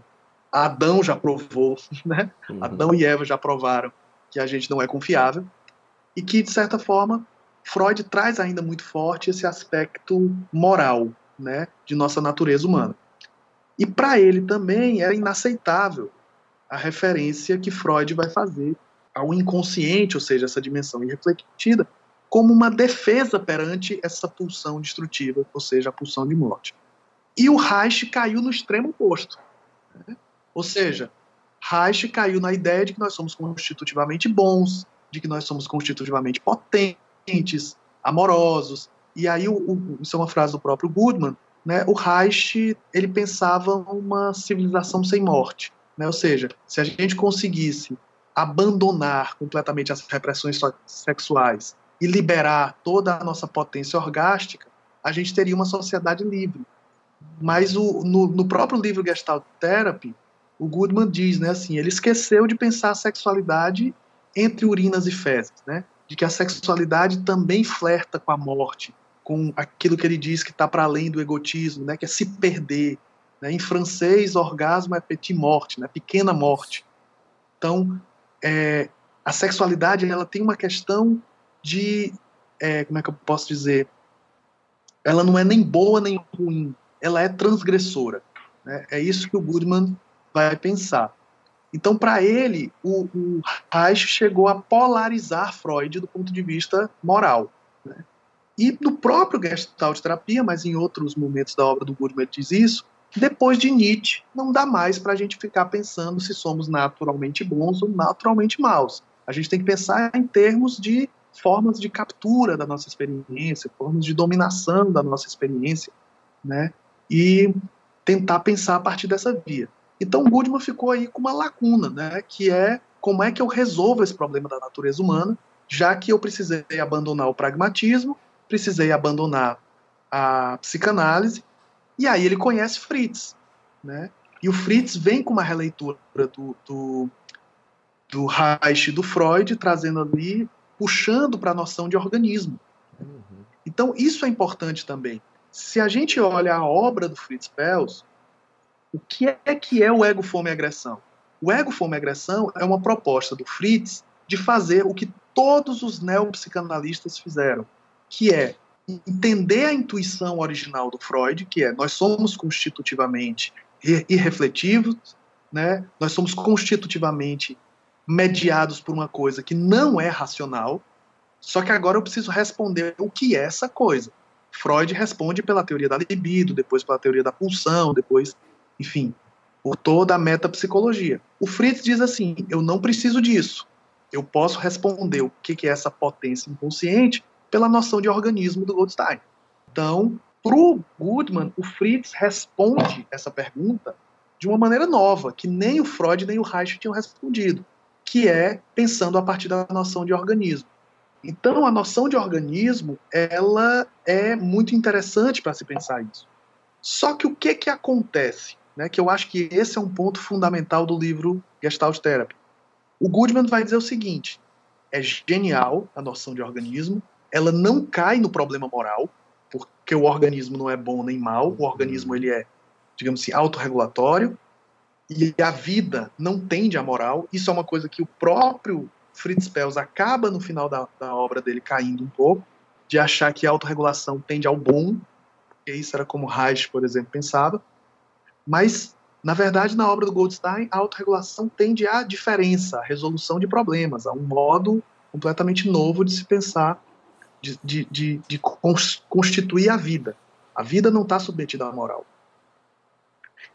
Adão já provou, <laughs> né? Uhum. Adão e Eva já provaram que a gente não é confiável, e que, de certa forma, Freud traz ainda muito forte esse aspecto moral né, de nossa natureza humana. E para ele também é inaceitável a referência que Freud vai fazer ao inconsciente, ou seja, essa dimensão irrefletida, como uma defesa perante essa pulsão destrutiva, ou seja, a pulsão de morte. E o Reich caiu no extremo oposto. Né? Ou seja, Reich caiu na ideia de que nós somos constitutivamente bons, de que nós somos constitutivamente potentes, amorosos. E aí, o, o, isso é uma frase do próprio Goodman, né, o Reich ele pensava uma civilização sem morte, né? Ou seja, se a gente conseguisse abandonar completamente as repressões sexuais e liberar toda a nossa potência orgástica, a gente teria uma sociedade livre. Mas o, no, no, próprio livro Gestalt Therapy, o Goodman diz, né, assim, ele esqueceu de pensar a sexualidade entre urinas e fezes, né, de que a sexualidade também flerta com a morte, com aquilo que ele diz que está para além do egotismo, né, que é se perder. Né? Em francês, orgasmo é petit morte, né, pequena morte. Então, é, a sexualidade ela tem uma questão de, é, como é que eu posso dizer, ela não é nem boa nem ruim, ela é transgressora. Né? É isso que o Goodman vai pensar. Então, para ele, o, o Reich chegou a polarizar Freud do ponto de vista moral. Né? E no próprio Gestalt Terapia, mas em outros momentos da obra do Goodman diz isso, depois de Nietzsche, não dá mais para a gente ficar pensando se somos naturalmente bons ou naturalmente maus. A gente tem que pensar em termos de formas de captura da nossa experiência, formas de dominação da nossa experiência, né? E tentar pensar a partir dessa via. Então, Goodman ficou aí com uma lacuna, né? Que é como é que eu resolvo esse problema da natureza humana, já que eu precisei abandonar o pragmatismo precisei abandonar a psicanálise, e aí ele conhece Fritz, né? E o Fritz vem com uma releitura do, do, do Reich e do Freud, trazendo ali, puxando para a noção de organismo. Uhum. Então, isso é importante também. Se a gente olha a obra do Fritz Perls, o que é que é o ego, fome e agressão? O ego, fome e agressão é uma proposta do Fritz de fazer o que todos os neopsicanalistas fizeram, que é entender a intuição original do Freud, que é nós somos constitutivamente irrefletivos, né? nós somos constitutivamente mediados por uma coisa que não é racional, só que agora eu preciso responder o que é essa coisa. Freud responde pela teoria da libido, depois pela teoria da pulsão, depois, enfim, por toda a metapsicologia. O Fritz diz assim: eu não preciso disso. Eu posso responder o que é essa potência inconsciente pela noção de organismo do Goldstein. Então, para o Goodman, o Fritz responde essa pergunta de uma maneira nova, que nem o Freud nem o Reich tinham respondido, que é pensando a partir da noção de organismo. Então, a noção de organismo, ela é muito interessante para se pensar isso. Só que o que que acontece? Né, que eu acho que esse é um ponto fundamental do livro Gestalt Therapy. O Goodman vai dizer o seguinte: é genial a noção de organismo, ela não cai no problema moral, porque o organismo não é bom nem mal, o organismo ele é, digamos assim, autorregulatório, e a vida não tende à moral. Isso é uma coisa que o próprio Fritz Perls acaba no final da, da obra dele caindo um pouco, de achar que a autorregulação tende ao bom, porque isso era como Reich, por exemplo, pensava. Mas, na verdade, na obra do Goldstein, a autorregulação tende à diferença, à resolução de problemas, a um modo completamente novo de se pensar de, de, de, de constituir a vida. A vida não está submetida à moral.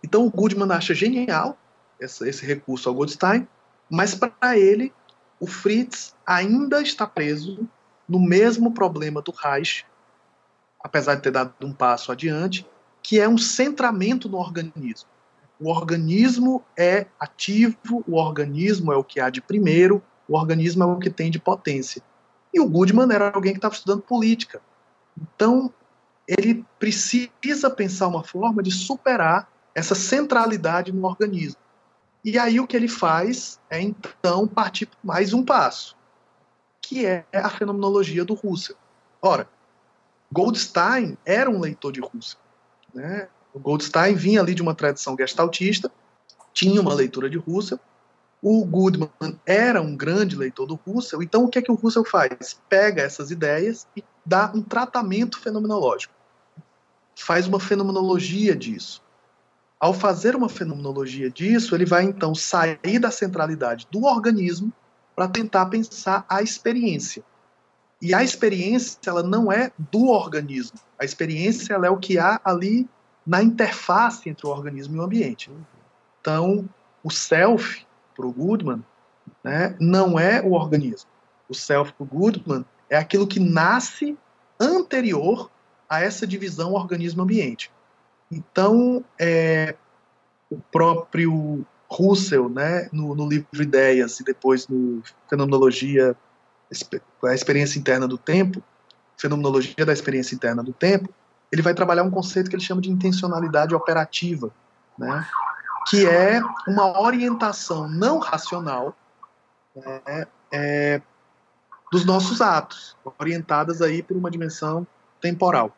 Então o Goodman acha genial esse, esse recurso ao Goldstein, mas para ele, o Fritz ainda está preso no mesmo problema do Reich, apesar de ter dado um passo adiante, que é um centramento no organismo. O organismo é ativo, o organismo é o que há de primeiro, o organismo é o que tem de potência. E o Goodman era alguém que estava estudando política. Então, ele precisa pensar uma forma de superar essa centralidade no organismo. E aí o que ele faz é então partir mais um passo, que é a fenomenologia do Russell. Ora, Goldstein era um leitor de Russell. Né? O Goldstein vinha ali de uma tradição gestaltista, tinha uma leitura de Russell, o Goodman era um grande leitor do Russell, então o que é que o Russell faz? Pega essas ideias e dá um tratamento fenomenológico. Faz uma fenomenologia disso. Ao fazer uma fenomenologia disso, ele vai então sair da centralidade do organismo para tentar pensar a experiência. E a experiência, ela não é do organismo. A experiência, ela é o que há ali na interface entre o organismo e o ambiente. Então, o self, para o Goodman, né, não é o organismo. O self para o Goodman é aquilo que nasce anterior a essa divisão organismo-ambiente. Então, é, o próprio Russell, né, no, no, livro Ideias e depois no Fenomenologia, a experiência interna do tempo, Fenomenologia da experiência interna do tempo, ele vai trabalhar um conceito que ele chama de intencionalidade operativa, né, que é uma orientação não racional né, é, dos nossos atos, orientadas aí por uma dimensão temporal.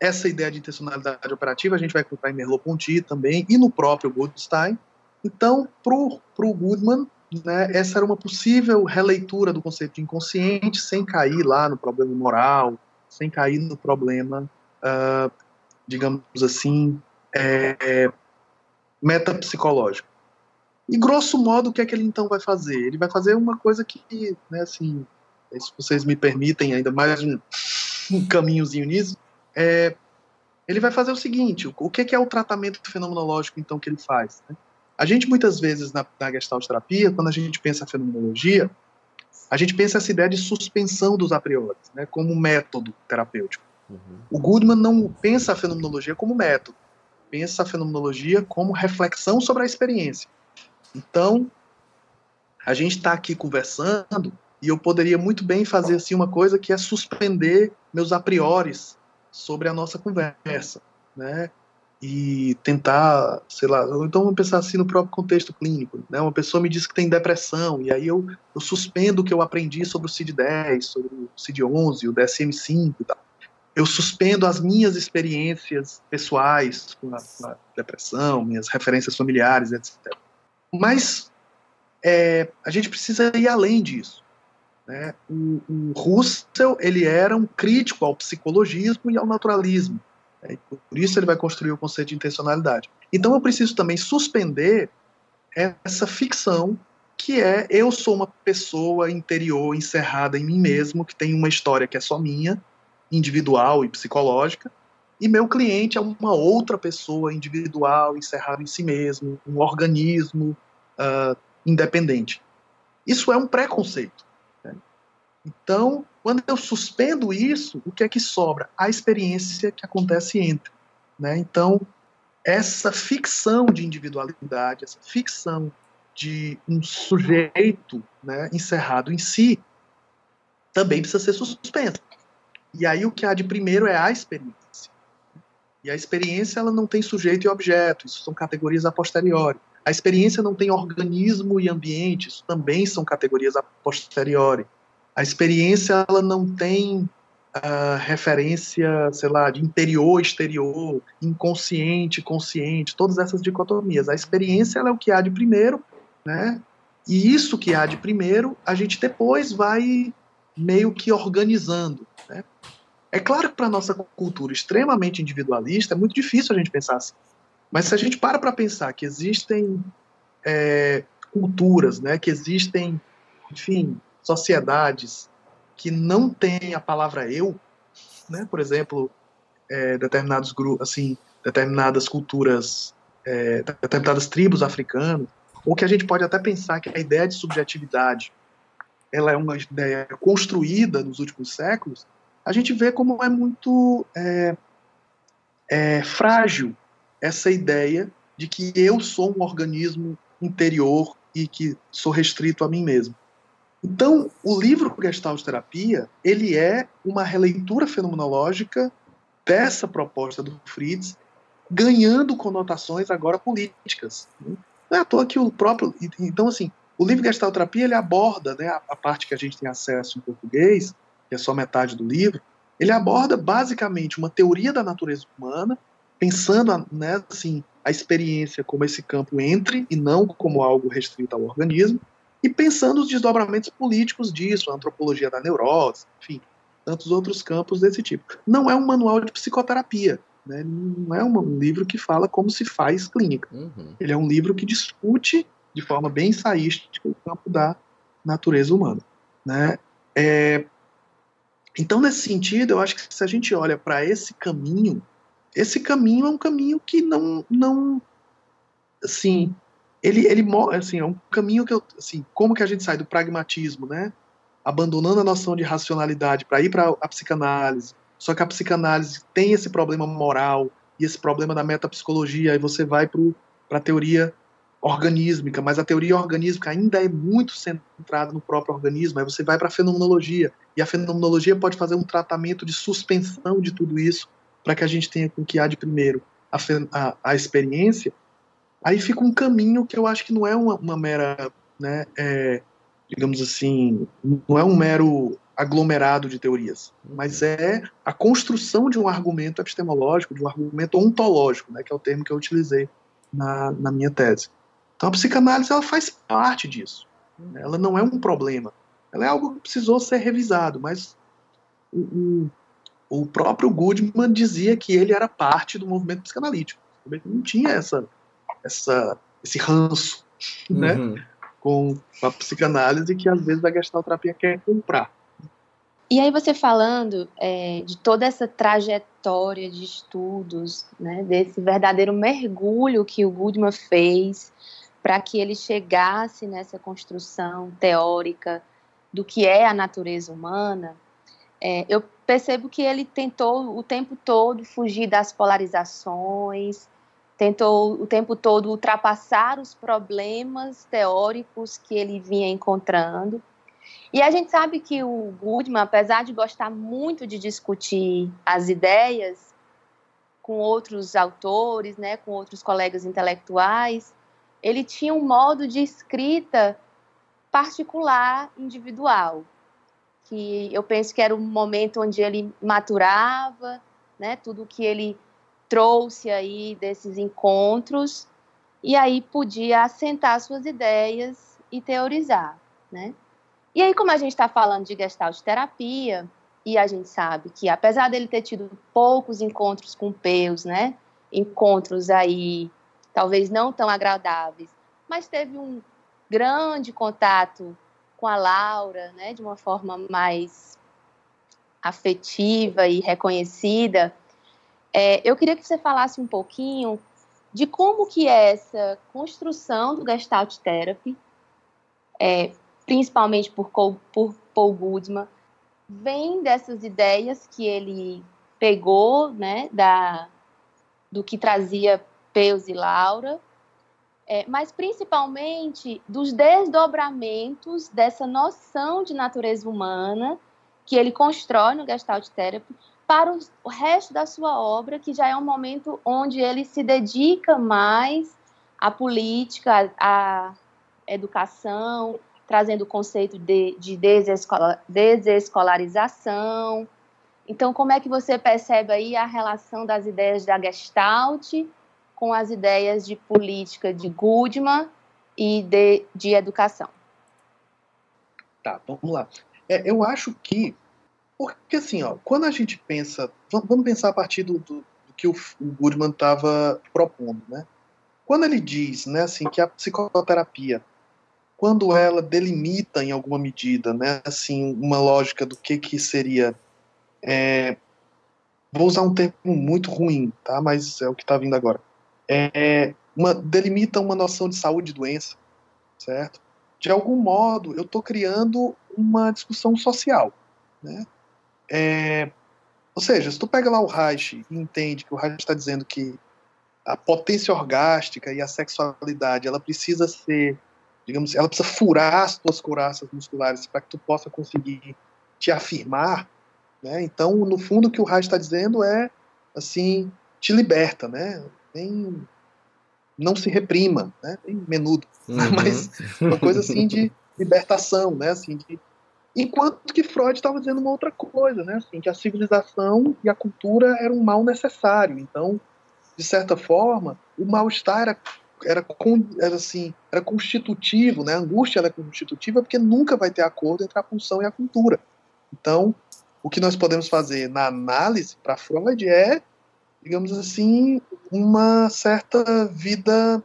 Essa ideia de intencionalidade operativa a gente vai encontrar em Merleau-Ponty também e no próprio Goldstein. Então, para o Goodman, né, essa era uma possível releitura do conceito de inconsciente sem cair lá no problema moral, sem cair no problema, uh, digamos assim, é, metapsicológico. E grosso modo, o que é que ele então vai fazer? Ele vai fazer uma coisa que, né, assim, se vocês me permitem ainda mais um, um caminhozinho nisso, é, ele vai fazer o seguinte: o que é, que é o tratamento fenomenológico então que ele faz? Né? A gente muitas vezes na, na Gestalt terapia, quando a gente pensa a fenomenologia, a gente pensa essa ideia de suspensão dos a priori, né, como método terapêutico. Uhum. O Goodman não pensa a fenomenologia como método, pensa a fenomenologia como reflexão sobre a experiência. Então, a gente está aqui conversando e eu poderia muito bem fazer assim uma coisa que é suspender meus a priori sobre a nossa conversa, né? E tentar, sei lá, então vamos pensar assim no próprio contexto clínico, né? Uma pessoa me diz que tem depressão e aí eu, eu suspendo o que eu aprendi sobre o CID-10, sobre o CID-11, o DSM-5 e tal. Eu suspendo as minhas experiências pessoais com a, com a depressão, minhas referências familiares, etc. Mas é, a gente precisa ir além disso. Né? O, o, Russell ele era um crítico ao psicologismo e ao naturalismo. Né? Por isso ele vai construir o conceito de intencionalidade. Então eu preciso também suspender essa ficção que é eu sou uma pessoa interior encerrada em mim mesmo, que tem uma história que é só minha, individual e psicológica, e meu cliente é uma outra pessoa individual, encerrada em si mesmo, um organismo uh, independente. Isso é um preconceito. Então, quando eu suspendo isso, o que é que sobra? A experiência que acontece entre. Né? Então, essa ficção de individualidade, essa ficção de um sujeito né, encerrado em si, também precisa ser suspensa. E aí o que há de primeiro é a experiência. E a experiência ela não tem sujeito e objeto, isso são categorias a posteriori. A experiência não tem organismo e ambiente, isso também são categorias a posteriori. A experiência ela não tem uh, referência, sei lá, de interior, exterior, inconsciente, consciente, todas essas dicotomias. A experiência ela é o que há de primeiro, né? E isso que há de primeiro, a gente depois vai meio que organizando, né? É claro que para nossa cultura extremamente individualista é muito difícil a gente pensar assim. Mas se a gente para para pensar que existem é, culturas, né, que existem, enfim, sociedades que não têm a palavra eu, né? Por exemplo, é, determinados grupos, assim, determinadas culturas, é, determinadas tribos africanas, ou que a gente pode até pensar que a ideia de subjetividade ela é uma ideia construída nos últimos séculos, a gente vê como é muito é, é, frágil essa ideia de que eu sou um organismo interior e que sou restrito a mim mesmo. Então, o livro Gestalt Terapia, ele é uma releitura fenomenológica dessa proposta do Fritz, ganhando conotações agora políticas. Não é à toa que o próprio... Então, assim, o livro Gestalt Terapia, ele aborda, né, a parte que a gente tem acesso em português, que é só metade do livro, ele aborda basicamente uma teoria da natureza humana, pensando né, assim, a experiência como esse campo entre e não como algo restrito ao organismo, e pensando os desdobramentos políticos disso, a antropologia da neurose, enfim, tantos outros campos desse tipo. Não é um manual de psicoterapia, né? não é um livro que fala como se faz clínica. Uhum. Ele é um livro que discute de forma bem ensaística o campo da natureza humana. Né? É... Então, nesse sentido, eu acho que se a gente olha para esse caminho, esse caminho é um caminho que não, não assim, ele, ele assim, é um caminho que eu, assim, como que a gente sai do pragmatismo, né? Abandonando a noção de racionalidade para ir para a psicanálise. Só que a psicanálise tem esse problema moral e esse problema da metapsicologia, aí você vai para a teoria organísmica, mas a teoria organísmica ainda é muito centrada no próprio organismo, aí você vai para a fenomenologia, e a fenomenologia pode fazer um tratamento de suspensão de tudo isso, para que a gente tenha com que há de primeiro a, a, a, experiência, aí fica um caminho que eu acho que não é uma, uma mera, né, é, digamos assim, não é um mero aglomerado de teorias, mas é a construção de um argumento epistemológico, de um argumento ontológico, né, que é o termo que eu utilizei na, na minha tese. Então a psicanálise ela faz parte disso. Ela não é um problema. Ela é algo que precisou ser revisado, mas o, o, o próprio Goodman dizia que ele era parte do movimento psicanalítico. Não tinha essa, essa, esse ranço né, uhum. com a psicanálise que às vezes a gestalterapia quer comprar. E aí você falando é, de toda essa trajetória de estudos, né, desse verdadeiro mergulho que o Goodman fez para que ele chegasse nessa construção teórica do que é a natureza humana, é, eu percebo que ele tentou o tempo todo fugir das polarizações, tentou o tempo todo ultrapassar os problemas teóricos que ele vinha encontrando. E a gente sabe que o Goodman, apesar de gostar muito de discutir as ideias com outros autores, né, com outros colegas intelectuais, ele tinha um modo de escrita particular, individual, que eu penso que era um momento onde ele maturava, né, tudo que ele trouxe aí desses encontros e aí podia assentar suas ideias e teorizar, né? E aí, como a gente está falando de gestalt terapia, e a gente sabe que apesar dele ter tido poucos encontros com Peus, né? Encontros aí talvez não tão agradáveis, mas teve um grande contato com a Laura, né, de uma forma mais afetiva e reconhecida. É, eu queria que você falasse um pouquinho de como que é essa construção do Gestalt Therapy, é, principalmente por, por Paul Goodman, vem dessas ideias que ele pegou, né, da, do que trazia Peus e Laura, é, mas principalmente dos desdobramentos dessa noção de natureza humana que ele constrói no Gestalt Therapy para o, resto da sua obra, que já é um momento onde ele se dedica mais à política, à educação, trazendo o conceito de, de desescolarização. Então, como é que você percebe aí a relação das ideias da Gestalt com as ideias de política de Goodman e de, de educação? Tá, vamos lá. É, eu acho que, porque assim, ó, quando a gente pensa, vamos pensar a partir do, do, do que o, o Goodman estava propondo, né? Quando ele diz, né, assim, que a psicoterapia quando ela delimita em alguma medida, né, assim, uma lógica do que que seria, é, vou usar um termo muito ruim, tá, mas é o que está vindo agora, é, uma, delimita uma noção de saúde e doença, certo? De algum modo, eu estou criando uma discussão social, né? É, ou seja, se tu pega lá o Reich e entende que o Reich está dizendo que a potência orgástica e a sexualidade ela precisa ser digamos, ela precisa furar as tuas couraças musculares para que tu possa conseguir te afirmar, né? Então, no fundo, o que o Raj está dizendo é, assim, te liberta, né? Bem, não se reprima, né? Bem menudo, uhum. <laughs> mas uma coisa assim de libertação, né? Assim, de... Enquanto que Freud estava dizendo uma outra coisa, né? Assim, que a civilização e a cultura eram um mal necessário. Então, de certa forma, o mal-estar era era, era assim, era constitutivo, né? A angústia é constitutiva porque nunca vai ter acordo entre a pulsão e a cultura. Então, o que nós podemos fazer na análise para Freud é, digamos assim, uma certa vida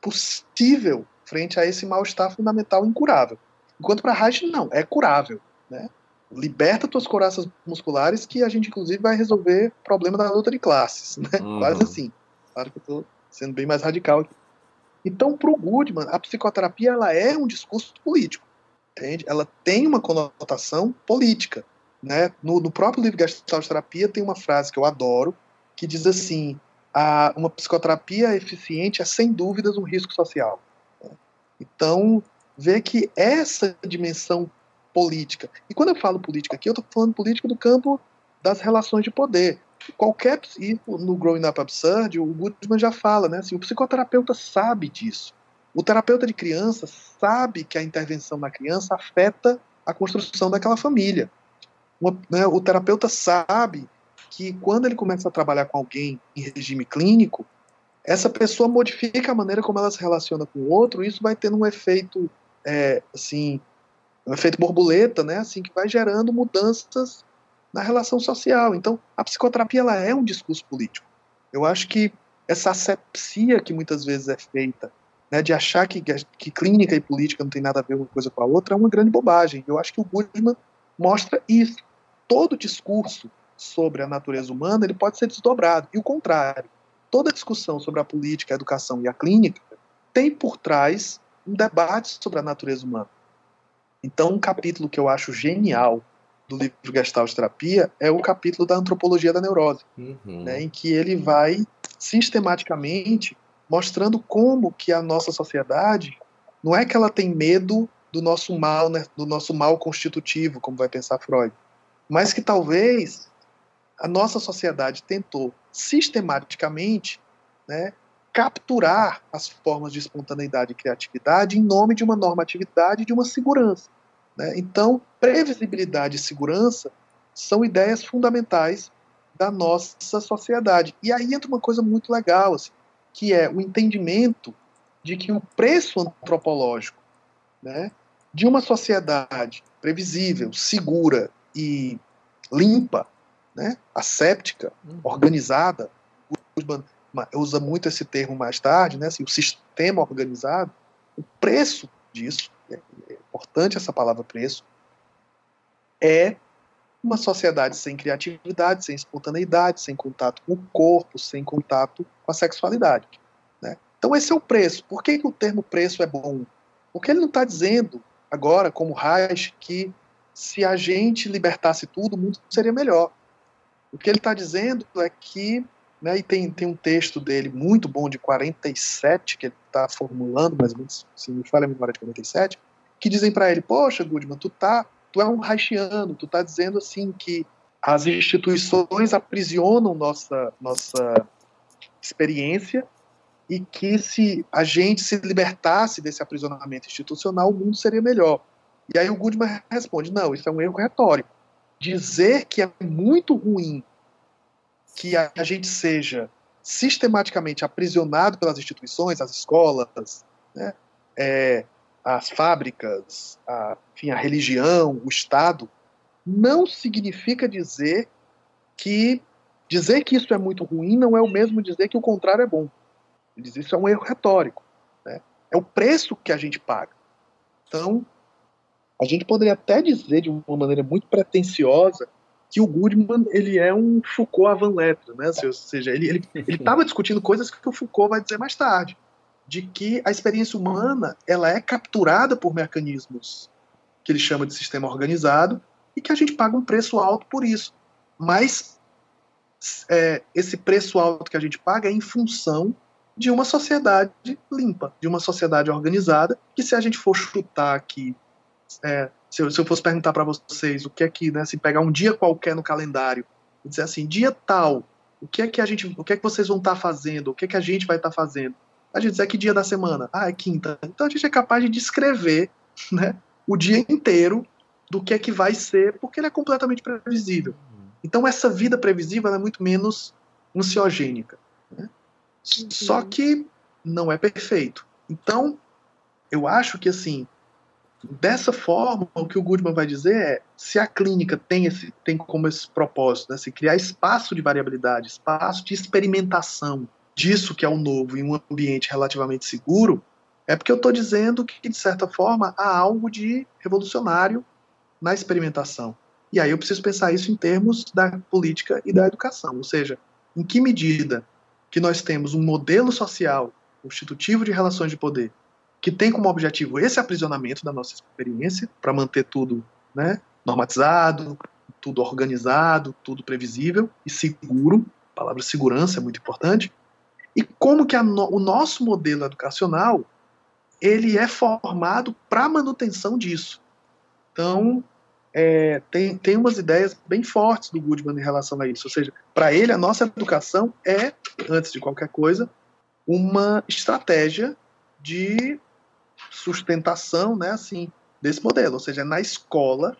possível frente a esse mal-estar fundamental incurável. Enquanto para Reich, não, é curável, né? Liberta tuas coraças musculares que a gente, inclusive, vai resolver o problema da luta de classes, né? Uhum. Quase assim. Claro que eu estou sendo bem mais radical aqui. Então, para o Goodman, a psicoterapia ela é um discurso político, entende? Ela tem uma conotação política. Né? No, no próprio livro Gestalt Terapia tem uma frase que eu adoro, que diz assim, a, uma psicoterapia eficiente é sem dúvidas um risco social. Então, ver que essa dimensão política, e quando eu falo política aqui, eu estou falando política do campo das relações de poder. Qualquer, e no Growing Up Absurd, o Goodman já fala, né? Assim, o psicoterapeuta sabe disso. O terapeuta de criança sabe que a intervenção na criança afeta a construção daquela família. Uma, né, o terapeuta sabe que quando ele começa a trabalhar com alguém em regime clínico, essa pessoa modifica a maneira como ela se relaciona com o outro, e isso vai tendo um efeito, é, assim, um efeito borboleta, né, assim, que vai gerando mudanças na relação social. Então, a psicoterapia ela é um discurso político. Eu acho que essa asepsia que muitas vezes é feita, né, de achar que, que clínica e política não tem nada a ver uma coisa com a outra, é uma grande bobagem. Eu acho que o Goodman mostra isso. Todo discurso sobre a natureza humana ele pode ser desdobrado. E o contrário. Toda discussão sobre a política, a educação e a clínica tem por trás um debate sobre a natureza humana. Então, um capítulo que eu acho genial do livro Gestalt Terapia é o capítulo da antropologia da neurose, uhum. né, em que ele vai sistematicamente mostrando como que a nossa sociedade não é que ela tem medo do nosso mal, né, do nosso mal constitutivo, como vai pensar Freud, mas que talvez a nossa sociedade tentou sistematicamente né, capturar as formas de espontaneidade e criatividade em nome de uma normatividade e de uma segurança. Né? Então, previsibilidade e segurança são ideias fundamentais da nossa sociedade. E aí entra uma coisa muito legal, assim, que é o entendimento de que o preço antropológico né, de uma sociedade previsível, segura e limpa né, asséptica, uhum. organizada, usa muito esse termo mais tarde, né, assim, o sistema organizado, o preço disso, é, é importante essa palavra preço, é uma sociedade sem criatividade, sem espontaneidade, sem contato com o corpo, sem contato com a sexualidade. Né? Então esse é o preço. Por que, que o termo preço é bom? Porque ele não está dizendo agora, como Reich, que se a gente libertasse tudo, o mundo seria melhor. O que ele está dizendo é que, né, e tem, tem um texto dele muito bom de 47, que ele está formulando, mais ou menos, se me falha a memória de 47, que dizem para ele, poxa, Goodman, tu, tá, tu é um haitiano, tu está dizendo assim que as instituições aprisionam nossa, nossa experiência e que se a gente se libertasse desse aprisionamento institucional, o mundo seria melhor. E aí o Goodman responde, não, isso é um erro retórico dizer que é muito ruim que a, gente seja sistematicamente aprisionado pelas instituições, as escolas, né, é, as fábricas, a, enfim, a religião, o Estado, não significa dizer que dizer que isso é muito ruim não é o mesmo dizer que o contrário é bom. Isso é um erro retórico. Né? É o preço que a gente paga. Então, a gente poderia até dizer de uma maneira muito pretensiosa que o Goodman ele é um Foucault avant lettre, né? Ou seja, ele ele estava <laughs> discutindo coisas que o Foucault vai dizer mais tarde, de que a experiência humana ela é capturada por mecanismos que ele chama de sistema organizado e que a gente paga um preço alto por isso. Mas é, esse preço alto que a gente paga é em função de uma sociedade limpa, de uma sociedade organizada, que se a gente for chutar aqui é, se, eu, se, eu, fosse perguntar para vocês o que é que, né, se pegar um dia qualquer no calendário e dizer assim, dia tal, o que é que a gente, o que é que vocês vão estar tá fazendo, o que é que a gente vai estar tá fazendo? A gente dizer que dia da semana? Ah, é quinta. Então a gente é capaz de descrever, né, o dia inteiro do que é que vai ser, porque ele é completamente previsível. Então essa vida previsível é muito menos ansiogênica. Né? Só que não é perfeito. Então eu acho que assim Dessa forma, o que o Goodman vai dizer é: se a clínica tem, esse, tem como esse propósito, né, se criar espaço de variabilidade, espaço de experimentação disso que é o novo em um ambiente relativamente seguro, é porque eu estou dizendo que, de certa forma, há algo de revolucionário na experimentação. E aí eu preciso pensar isso em termos da política e da educação, ou seja, em que medida que nós temos um modelo social constitutivo de relações de poder que tem como objetivo esse aprisionamento da nossa experiência, para manter tudo né, normatizado, tudo organizado, tudo previsível e seguro. A palavra segurança é muito importante. e como que no, o nosso modelo educacional ele é formado para manutenção disso. Então, é, tem, tem umas ideias bem fortes do Goodman em relação a isso. Ou seja, para ele, a nossa educação é, antes de qualquer coisa, uma estratégia de sustentação, né, assim, desse modelo. Ou seja, é na escola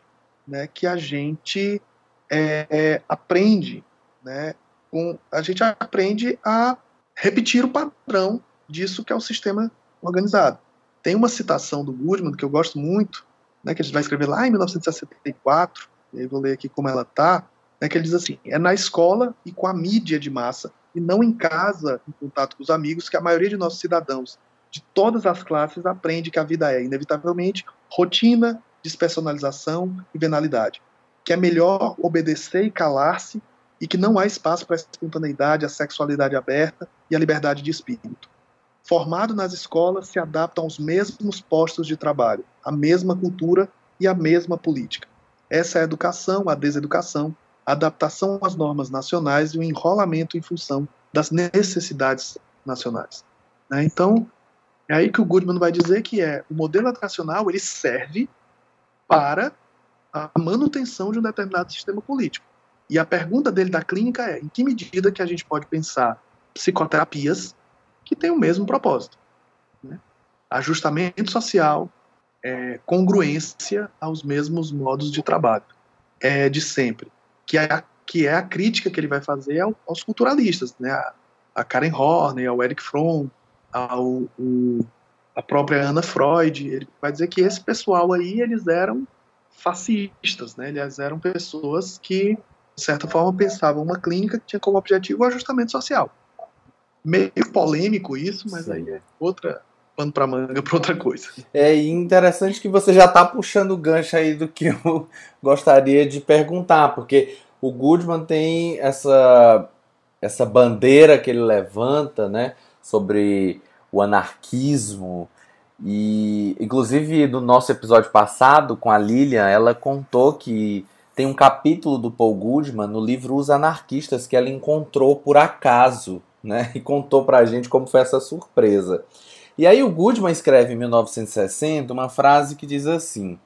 né, que a gente é, é, aprende, né, com, a gente aprende a repetir o padrão disso que é o sistema organizado. Tem uma citação do Goodman que eu gosto muito, né, que a gente vai escrever lá em 1964, e aí vou ler aqui como ela está, né, que ele diz assim: é na escola e com a mídia de massa, e não em casa, em contato com os amigos, que a maioria de nossos cidadãos de todas as classes aprende que a vida é, inevitavelmente, rotina, despersonalização e venalidade. Que é melhor obedecer e calar-se, e que não há espaço para a espontaneidade, a sexualidade aberta e a liberdade de espírito formado nas escolas se adaptam aos mesmos postos de trabalho, à mesma cultura e à mesma política. Essa é a educação, a deseducação, a adaptação às normas nacionais e o enrolamento em função das necessidades nacionais. Né? Então, é aí que o Goodman vai dizer que é o modelo educacional ele serve para a manutenção de um determinado sistema político. E a pergunta dele da clínica é: em que medida que a gente pode pensar psicoterapias que tem o mesmo propósito. Né? Ajustamento social, é, congruência aos mesmos modos de trabalho é, de sempre. Que é, a, que é a crítica que ele vai fazer ao, aos culturalistas, né? a, a Karen Horney, ao Eric Fromm, ao, o, a própria Ana Freud. Ele vai dizer que esse pessoal aí, eles eram fascistas, né? eles eram pessoas que, de certa forma, pensavam uma clínica que tinha como objetivo o ajustamento social meio polêmico isso, mas Sim. aí é outra pano para manga para outra coisa. É interessante que você já está puxando o gancho aí do que eu <laughs> gostaria de perguntar, porque o Goodman tem essa essa bandeira que ele levanta, né, sobre o anarquismo e inclusive no nosso episódio passado com a Lilian, ela contou que tem um capítulo do Paul Goodman no livro Os Anarquistas que ela encontrou por acaso né? <laughs> E contou pra gente como foi essa surpresa. E aí o Goodman escreve em 1960 uma frase que diz assim: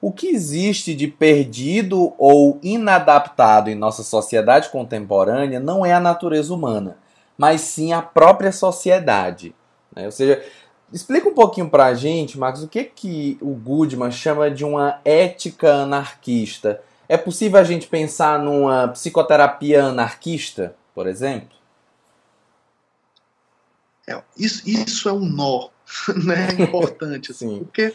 O que existe de perdido ou inadaptado em nossa sociedade contemporânea não é a natureza humana, mas sim a própria sociedade. Né? Ou seja, explica um pouquinho pra gente, Marcos, o que que o Goodman chama de uma ética anarquista? É possível a gente pensar numa psicoterapia anarquista, por exemplo? É, isso, isso é um nó <laughs> né, importante, assim, porque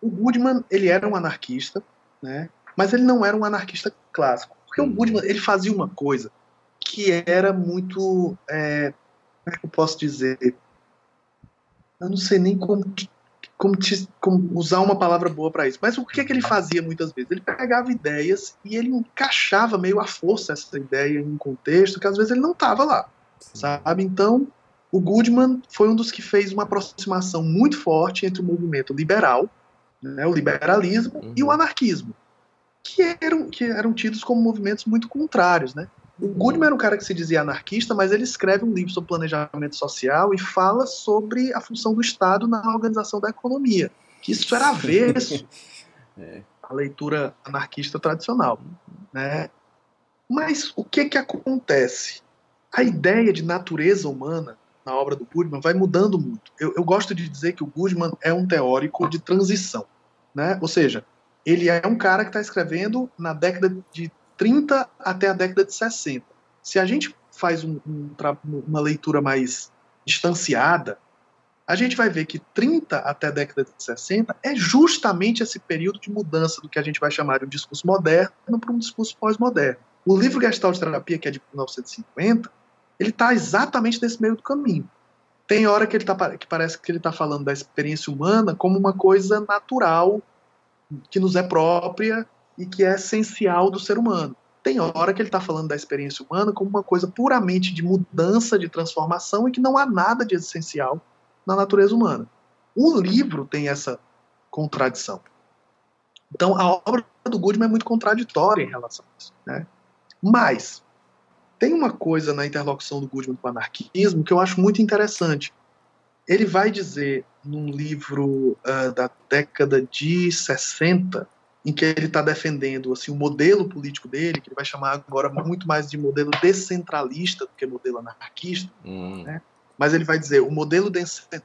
o Goodman ele era um anarquista, né, mas ele não era um anarquista clássico, porque o Goodman ele fazia uma coisa que era muito, é, como é que eu posso dizer, eu não sei nem como, como, te, como usar uma palavra boa para isso, mas o que, é que ele fazia muitas vezes? Ele pegava ideias e ele encaixava meio à força essa ideia em um contexto que às vezes ele não estava lá, sabe? Então o Goodman foi um dos que fez uma aproximação muito forte entre o movimento liberal, né, o liberalismo, uhum. e o anarquismo, que eram, que eram tidos como movimentos muito contrários. Né? O. Goodman era um cara que se dizia anarquista, mas ele escreve um livro sobre planejamento social e fala sobre a função do Estado na organização da economia, que isso era avesso <laughs> é. à leitura anarquista tradicional. Né? Mas o que, que acontece? A ideia de natureza humana na obra do Goodman vai mudando muito. Eu, eu, gosto de dizer que o Goodman é um teórico de transição, né? Ou seja, ele é um cara que está escrevendo na década de 30 até a década de 60. Se a gente faz um, um, uma leitura mais distanciada, a gente vai ver que 30 até a década de 60 é justamente esse período de mudança do que a gente vai chamar de um discurso moderno para um discurso pós-moderno. O livro Gestalt Terapia, que é de 1950, ele está exatamente nesse meio do caminho. Tem hora que ele tá, que parece que ele está falando da experiência humana como uma coisa natural, que nos é própria e que é essencial do ser humano. Tem hora que ele está falando da experiência humana como uma coisa puramente de mudança, de transformação e que não há nada de essencial na natureza humana. O livro tem essa contradição. Então, a obra do Goodman é muito contraditória em relação a isso. Né? Mas, tem uma coisa na interlocução do Goodman com o anarquismo que eu acho muito interessante. Ele vai dizer num livro uh, da década de 60, em que ele está defendendo assim o modelo político dele, que ele vai chamar agora muito mais de modelo descentralista do que modelo anarquista, hum. né? mas ele vai dizer o modelo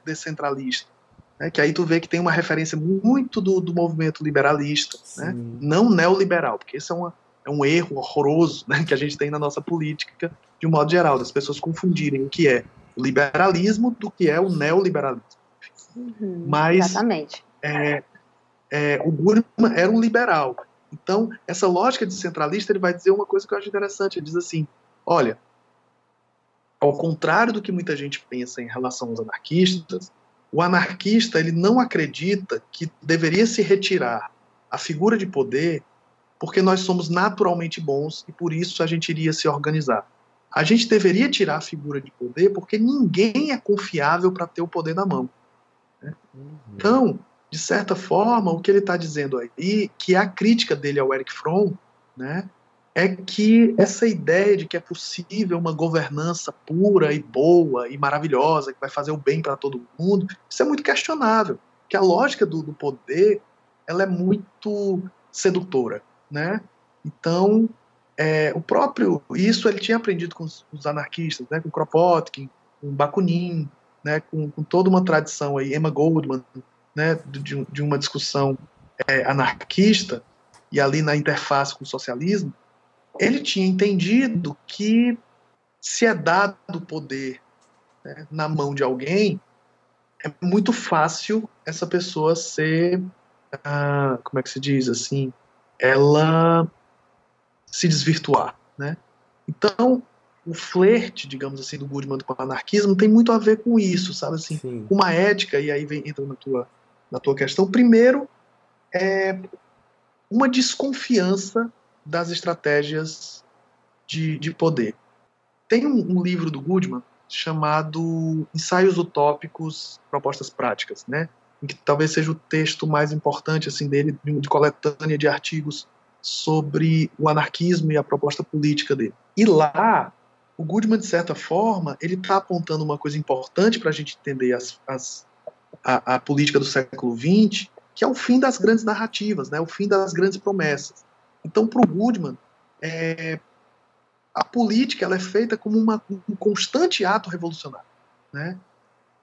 descentralista, né? que aí tu vê que tem uma referência muito do, do movimento liberalista, né? não neoliberal, porque isso é, uma, é um erro horroroso né? que a gente tem na nossa política de um modo geral, das pessoas confundirem o que é o liberalismo do que é o neoliberalismo. Uhum, mas exatamente. É, é, o Gurman era um liberal. Então, essa lógica de centralista, ele vai dizer uma coisa que eu acho interessante. Ele diz assim: olha, ao contrário do que muita gente pensa em relação aos anarquistas, o anarquista ele não acredita que deveria se retirar a figura de poder porque nós somos naturalmente bons e por isso a gente iria se organizar. A gente deveria tirar a figura de poder porque ninguém é confiável para ter o poder na mão. Né? Uhum. Então, de certa forma, o que ele está dizendo aí, que a crítica dele ao Eric Fromm, né, é que essa ideia de que é possível uma governança pura e boa e maravilhosa, que vai fazer o bem para todo mundo, isso é muito questionável. Que a lógica do, do, poder ela é muito sedutora, né? Então, é, o próprio isso ele tinha aprendido com os, os anarquistas, né? Com Kropotkin, com Bakunin, né? Com, com toda uma tradição aí, Emma Goldman, né, de, de uma discussão é, anarquista e ali na interface com o socialismo, ele tinha entendido que se é dado o poder né, na mão de alguém, é muito fácil essa pessoa ser, ah, como é que se diz assim, ela se desvirtuar, né? Então, o flerte, digamos assim, do Goodman com o anarquismo tem muito a ver com isso, sabe assim, Sim. uma ética e aí vem entra na tua na tua questão. Primeiro, é uma desconfiança das estratégias de, de poder. Tem um, um, livro do Goodman chamado Ensaios Utópicos, Propostas Práticas, né? que talvez seja o texto mais importante assim dele, de coletânea de artigos sobre o anarquismo e a proposta política dele. E lá, o Goodman, de certa forma, ele está apontando uma coisa importante para a gente entender as, as, a, a política do século XX, que é o fim das grandes narrativas, né, o fim das grandes promessas. Então, para o Goodman, é, a política ela é feita como uma, um constante ato revolucionário. Né?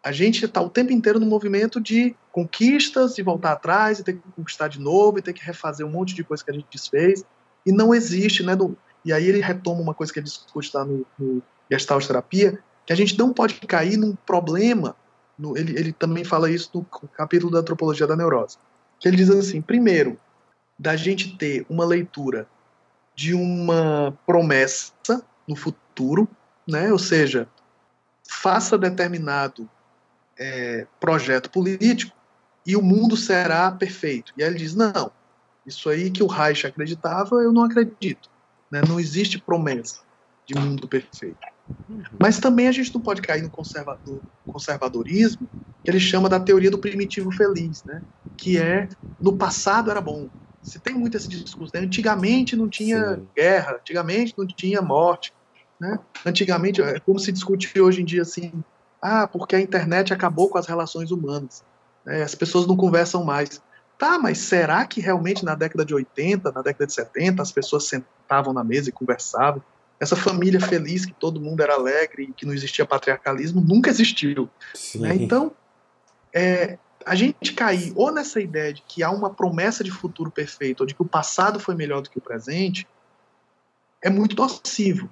A gente está o tempo inteiro no movimento de conquistas, de voltar atrás, e ter que conquistar de novo, e ter que refazer um monte de coisa que a gente desfez, e não existe, né? Do, e aí ele retoma uma coisa que ele discute lá no, no Gestalt Terapia, que a gente não pode cair num problema no, ele, ele também fala isso no capítulo da antropologia da neurose. Que ele diz assim: primeiro, da gente ter uma leitura de uma promessa no futuro, né? ou seja, faça determinado é, projeto político e o mundo será perfeito. E aí ele diz: não, isso aí que o Reich acreditava, eu não acredito. Né? Não existe promessa de mundo perfeito. Mas também a gente não pode cair no conservador, conservadorismo, que ele chama da teoria do primitivo feliz, né? que é no passado era bom. Se tem muito esse discurso, né? antigamente não tinha Sim. guerra, antigamente não tinha morte. Né? Antigamente, é como se discute hoje em dia assim, ah, porque a internet acabou com as relações humanas. Né? As pessoas não conversam mais. Tá, mas será que realmente na década de 80, na década de 70, as pessoas sentavam na mesa e conversavam? Essa família feliz que todo mundo era alegre e que não existia patriarcalismo nunca existiu. Né? Então, é, a gente cair ou nessa ideia de que há uma promessa de futuro perfeito, ou de que o passado foi melhor do que o presente, é muito nocivo.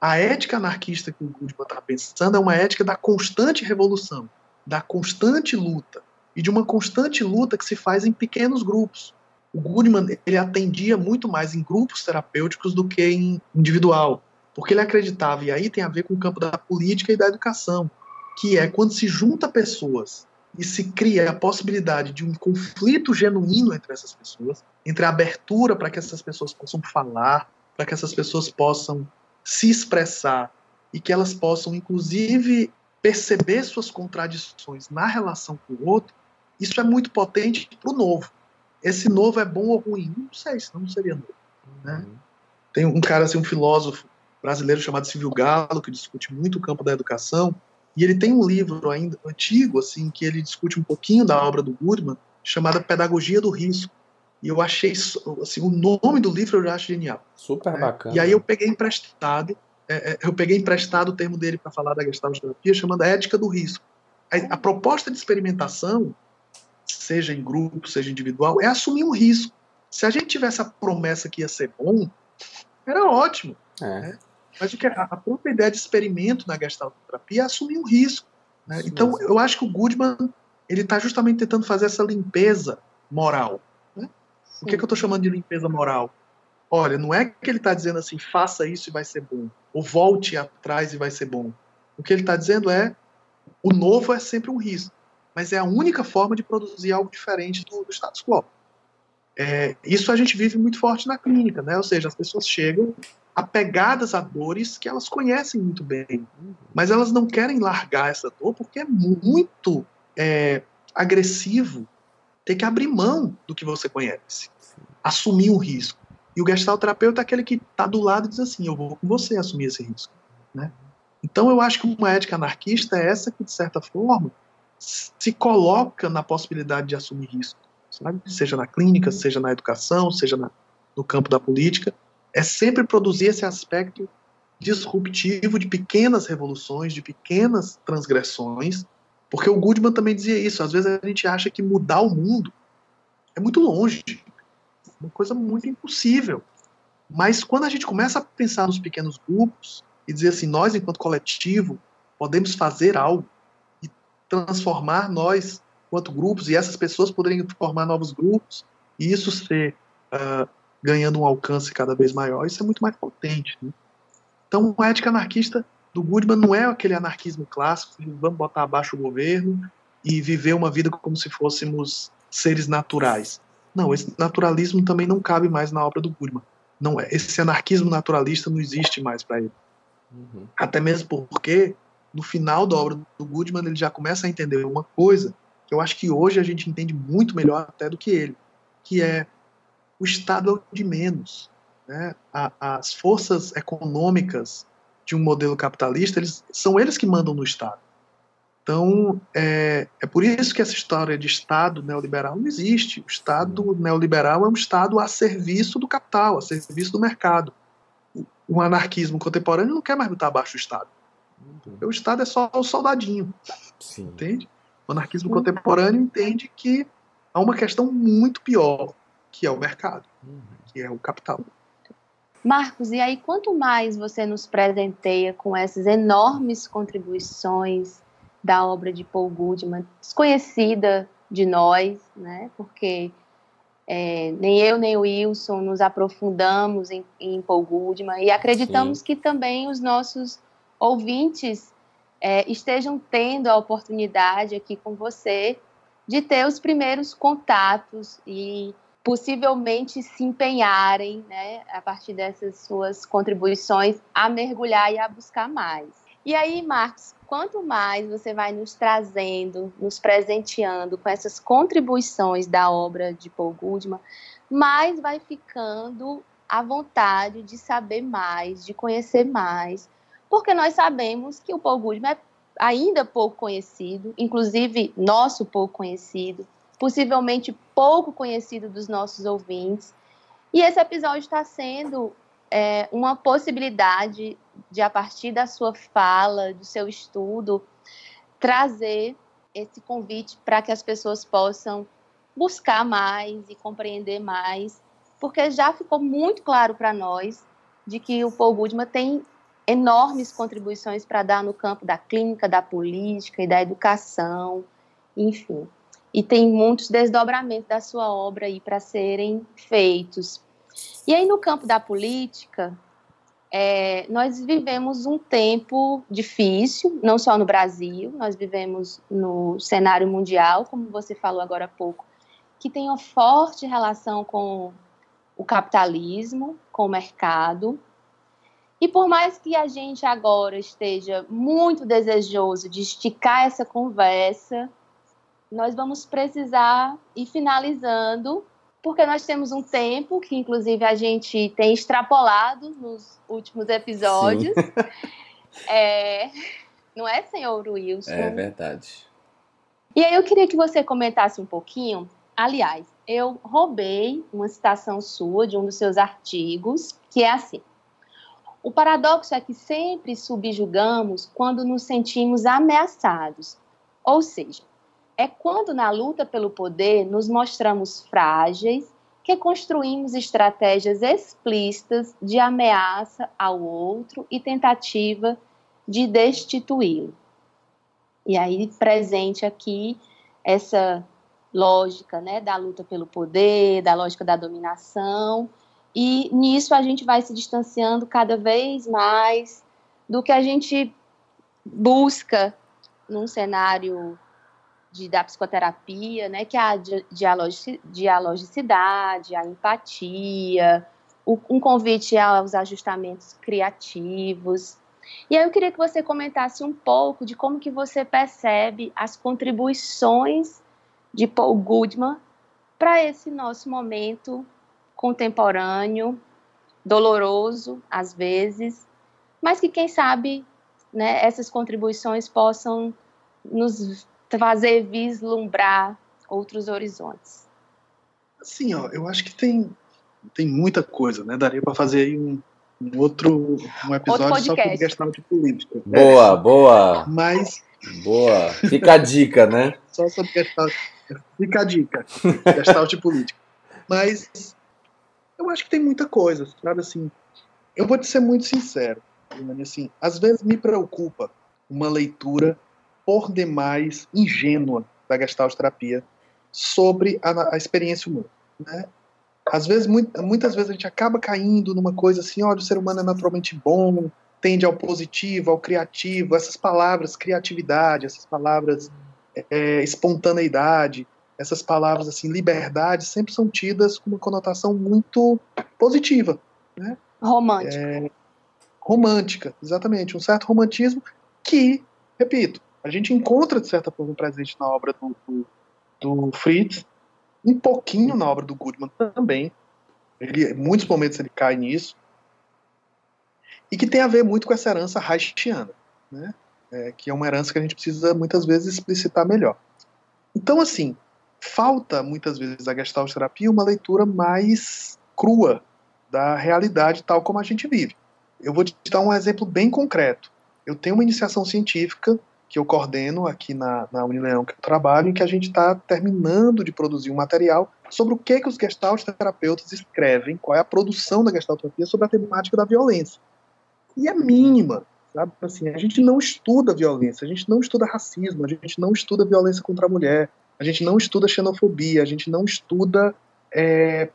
A ética anarquista que o Goodman está pensando é uma ética da constante revolução, da constante luta, e de uma constante luta que se faz em pequenos grupos. O Goodman ele atendia muito mais em grupos terapêuticos do que em individual, porque ele acreditava, e aí tem a ver com o campo da política e da educação, que é quando se junta pessoas e se cria a possibilidade de um conflito genuíno entre essas pessoas, entre a abertura para que essas pessoas possam falar, para que essas pessoas possam se expressar e que elas possam, inclusive, perceber suas contradições na relação com o outro, isso é muito potente para o novo esse novo é bom ou ruim? Não sei, senão não seria novo. Né? Uhum. Tem um cara, assim, um filósofo brasileiro chamado Silvio Galo, que discute muito o campo da educação, e ele tem um livro ainda antigo, assim, que ele discute um pouquinho da obra do Goodman, chamada Pedagogia do Risco. E eu achei, assim, o nome do livro eu já acho genial. Super é, bacana. E aí eu peguei emprestado, é, é eu peguei emprestado o termo dele para falar da gestalt terapia, chamando Ética do Risco. A, a proposta de experimentação, seja em grupo, seja individual, é assumir um risco. Se a gente tivesse a promessa que ia ser bom, era ótimo. É. Né? Mas o que a, a, própria ideia de experimento na gestaltoterapia é assumir um risco. Né? Então, eu acho que o Goodman ele está justamente tentando fazer essa limpeza moral. Né? O que, é que eu estou chamando de limpeza moral? Olha, não é que ele está dizendo assim, faça isso e vai ser bom, ou volte atrás e vai ser bom. O que ele está dizendo é, o novo é sempre um risco, mas é a única forma de produzir algo diferente do, do status quo. É, isso a gente vive muito forte na clínica, né? Ou seja, as pessoas chegam apegadas a dores que elas conhecem muito bem, mas elas não querem largar essa dor porque é muito é, agressivo ter que abrir mão do que você conhece, assumir o risco. E o gestalterapeuta é aquele que está do lado e diz assim: eu vou com você assumir esse risco. Né? Então eu acho que uma ética anarquista é essa que, de certa forma, se coloca na possibilidade de assumir risco sabe? Seja na clínica, seja na educação, seja na, no campo da política, é sempre produzir esse aspecto disruptivo de pequenas revoluções, de pequenas transgressões, porque o Goodman também dizia isso. Às vezes a gente acha que mudar o mundo é muito longe, uma coisa muito impossível. Mas quando a gente começa a pensar nos pequenos grupos e dizer assim, nós enquanto coletivo podemos fazer algo transformar nós quanto grupos, e essas pessoas poderiam formar novos grupos, e isso ser uh, ganhando um alcance cada vez maior, isso é muito mais potente. Né? Então, a ética anarquista do Goodman não é aquele anarquismo clássico, vamos botar abaixo o governo e viver uma vida como se fôssemos seres naturais. Não, esse naturalismo também não cabe mais na obra do Goodman. Não é. Esse anarquismo naturalista não existe mais para ele. Uhum. Até mesmo porque, no final da obra do Goodman, ele já começa a entender uma coisa que eu acho que hoje a gente entende muito melhor até do que ele, que é o Estado é o de menos. Né? As forças econômicas de um modelo capitalista, eles, são eles que mandam no Estado. Então, é, é por isso que essa história de Estado neoliberal não existe. O Estado neoliberal é um Estado a serviço do capital, a serviço do mercado. O anarquismo contemporâneo não quer mais botar abaixo o Estado. Uhum. O Estado é só o soldadinho. Sim. Entende? O anarquismo uhum. contemporâneo entende que há uma questão muito pior, que é o mercado, uhum. que é o capital. Marcos, e aí quanto mais você nos presenteia com essas enormes contribuições da obra de Paul Goodman, desconhecida de nós, né? Porque é, nem eu nem o Wilson nos aprofundamos em, em Paul Goodman e acreditamos Sim. que também os nossos ouvintes é, estejam tendo a oportunidade aqui com você de ter os primeiros contatos e possivelmente se empenharem, né, a partir dessas suas contribuições, a mergulhar e a buscar mais. E aí, Marcos, quanto mais você vai nos trazendo, nos presenteando com essas contribuições da obra de Paul Goodman, mais vai ficando a vontade de saber mais, de conhecer mais, porque nós sabemos que o Goodman é ainda pouco conhecido, inclusive nosso pouco conhecido, possivelmente pouco conhecido dos nossos ouvintes. E esse episódio está sendo é, uma possibilidade de, a partir da sua fala, do seu estudo, trazer esse convite para que as pessoas possam buscar mais e compreender mais, porque já ficou muito claro para nós de que o Paul Goodman tem enormes contribuições para dar no campo da clínica, da política e da educação, enfim. E tem muitos desdobramentos da sua obra aí para serem feitos. E aí, no campo da política, é, nós vivemos um tempo difícil, não só no Brasil, nós vivemos no cenário mundial, como você falou agora há pouco, que tem uma forte relação com o capitalismo, com o mercado, e por mais que a gente agora esteja muito desejoso de esticar essa conversa, nós vamos precisar ir finalizando porque nós temos um tempo que, inclusive, a gente tem extrapolado nos últimos episódios. <laughs> É, não é, senhor Wilson? É verdade. E aí eu queria que você comentasse um pouquinho. Aliás, eu roubei uma citação sua de um dos seus artigos, que é assim: o paradoxo é que sempre subjugamos quando nos sentimos ameaçados. Ou seja, é quando na luta pelo poder nos mostramos frágeis que construímos estratégias explícitas de ameaça ao outro e tentativa de destituí-lo. E aí presente aqui essa lógica, né, da luta pelo poder, da lógica da dominação e nisso a gente vai se distanciando cada vez mais do que a gente busca num cenário de, da psicoterapia, né, que é a dialogicidade, a empatia, o, um convite aos ajustamentos criativos. E aí eu queria que você comentasse um pouco de como que você percebe as contribuições de Paul Goodman para esse nosso momento contemporâneo, doloroso às vezes, mas que quem sabe né, essas contribuições possam nos fazer vislumbrar outros horizontes. Sim, ó, eu acho que tem, tem muita coisa, né? Daria para fazer aí um, um, outro um episódio outro só sobre questão de política. Boa, é. boa. Mas boa. Fica a dica, né? Só sobre questão. Fica a dica. Gestalt de política. Mas eu acho que tem muita coisa, sabe? Assim, eu vou te ser muito sincero, assim, às vezes me preocupa uma leitura por demais ingênua da Gestalt terapia sobre a, a experiência humana, né? Às vezes, muitas vezes a gente acaba caindo numa coisa assim, olha, o ser humano é naturalmente bom, tende ao positivo, ao criativo, essas palavras, criatividade, essas palavras é, espontaneidade, essas palavras assim, liberdade, sempre são tidas com uma conotação muito positiva, né? Romântica. É, romântica, exatamente, um certo romantismo que, repito, a gente encontra de certa forma presente na obra do, do, do Fritz, um pouquinho na obra do Goodman também. Ele, em muitos momentos ele cai nisso. E que tem a ver muito com essa herança haitiana, né? É, que é uma herança que a gente precisa muitas vezes explicitar melhor. Então, assim, falta muitas vezes a gestalt terapia uma leitura mais crua da realidade tal como a gente vive. Eu vou te dar um exemplo bem concreto. Eu tenho uma iniciação científica que eu coordeno aqui na, na Unileão, que eu trabalho, em que a gente está terminando de produzir um material sobre o que, que os gestalt terapeutas escrevem, qual é a produção da gestalt terapia sobre a temática da violência. E é mínima, sabe? Assim, a gente não estuda violência, a gente não estuda racismo, a gente não estuda violência contra a mulher, a gente não estuda xenofobia, a gente não estuda é,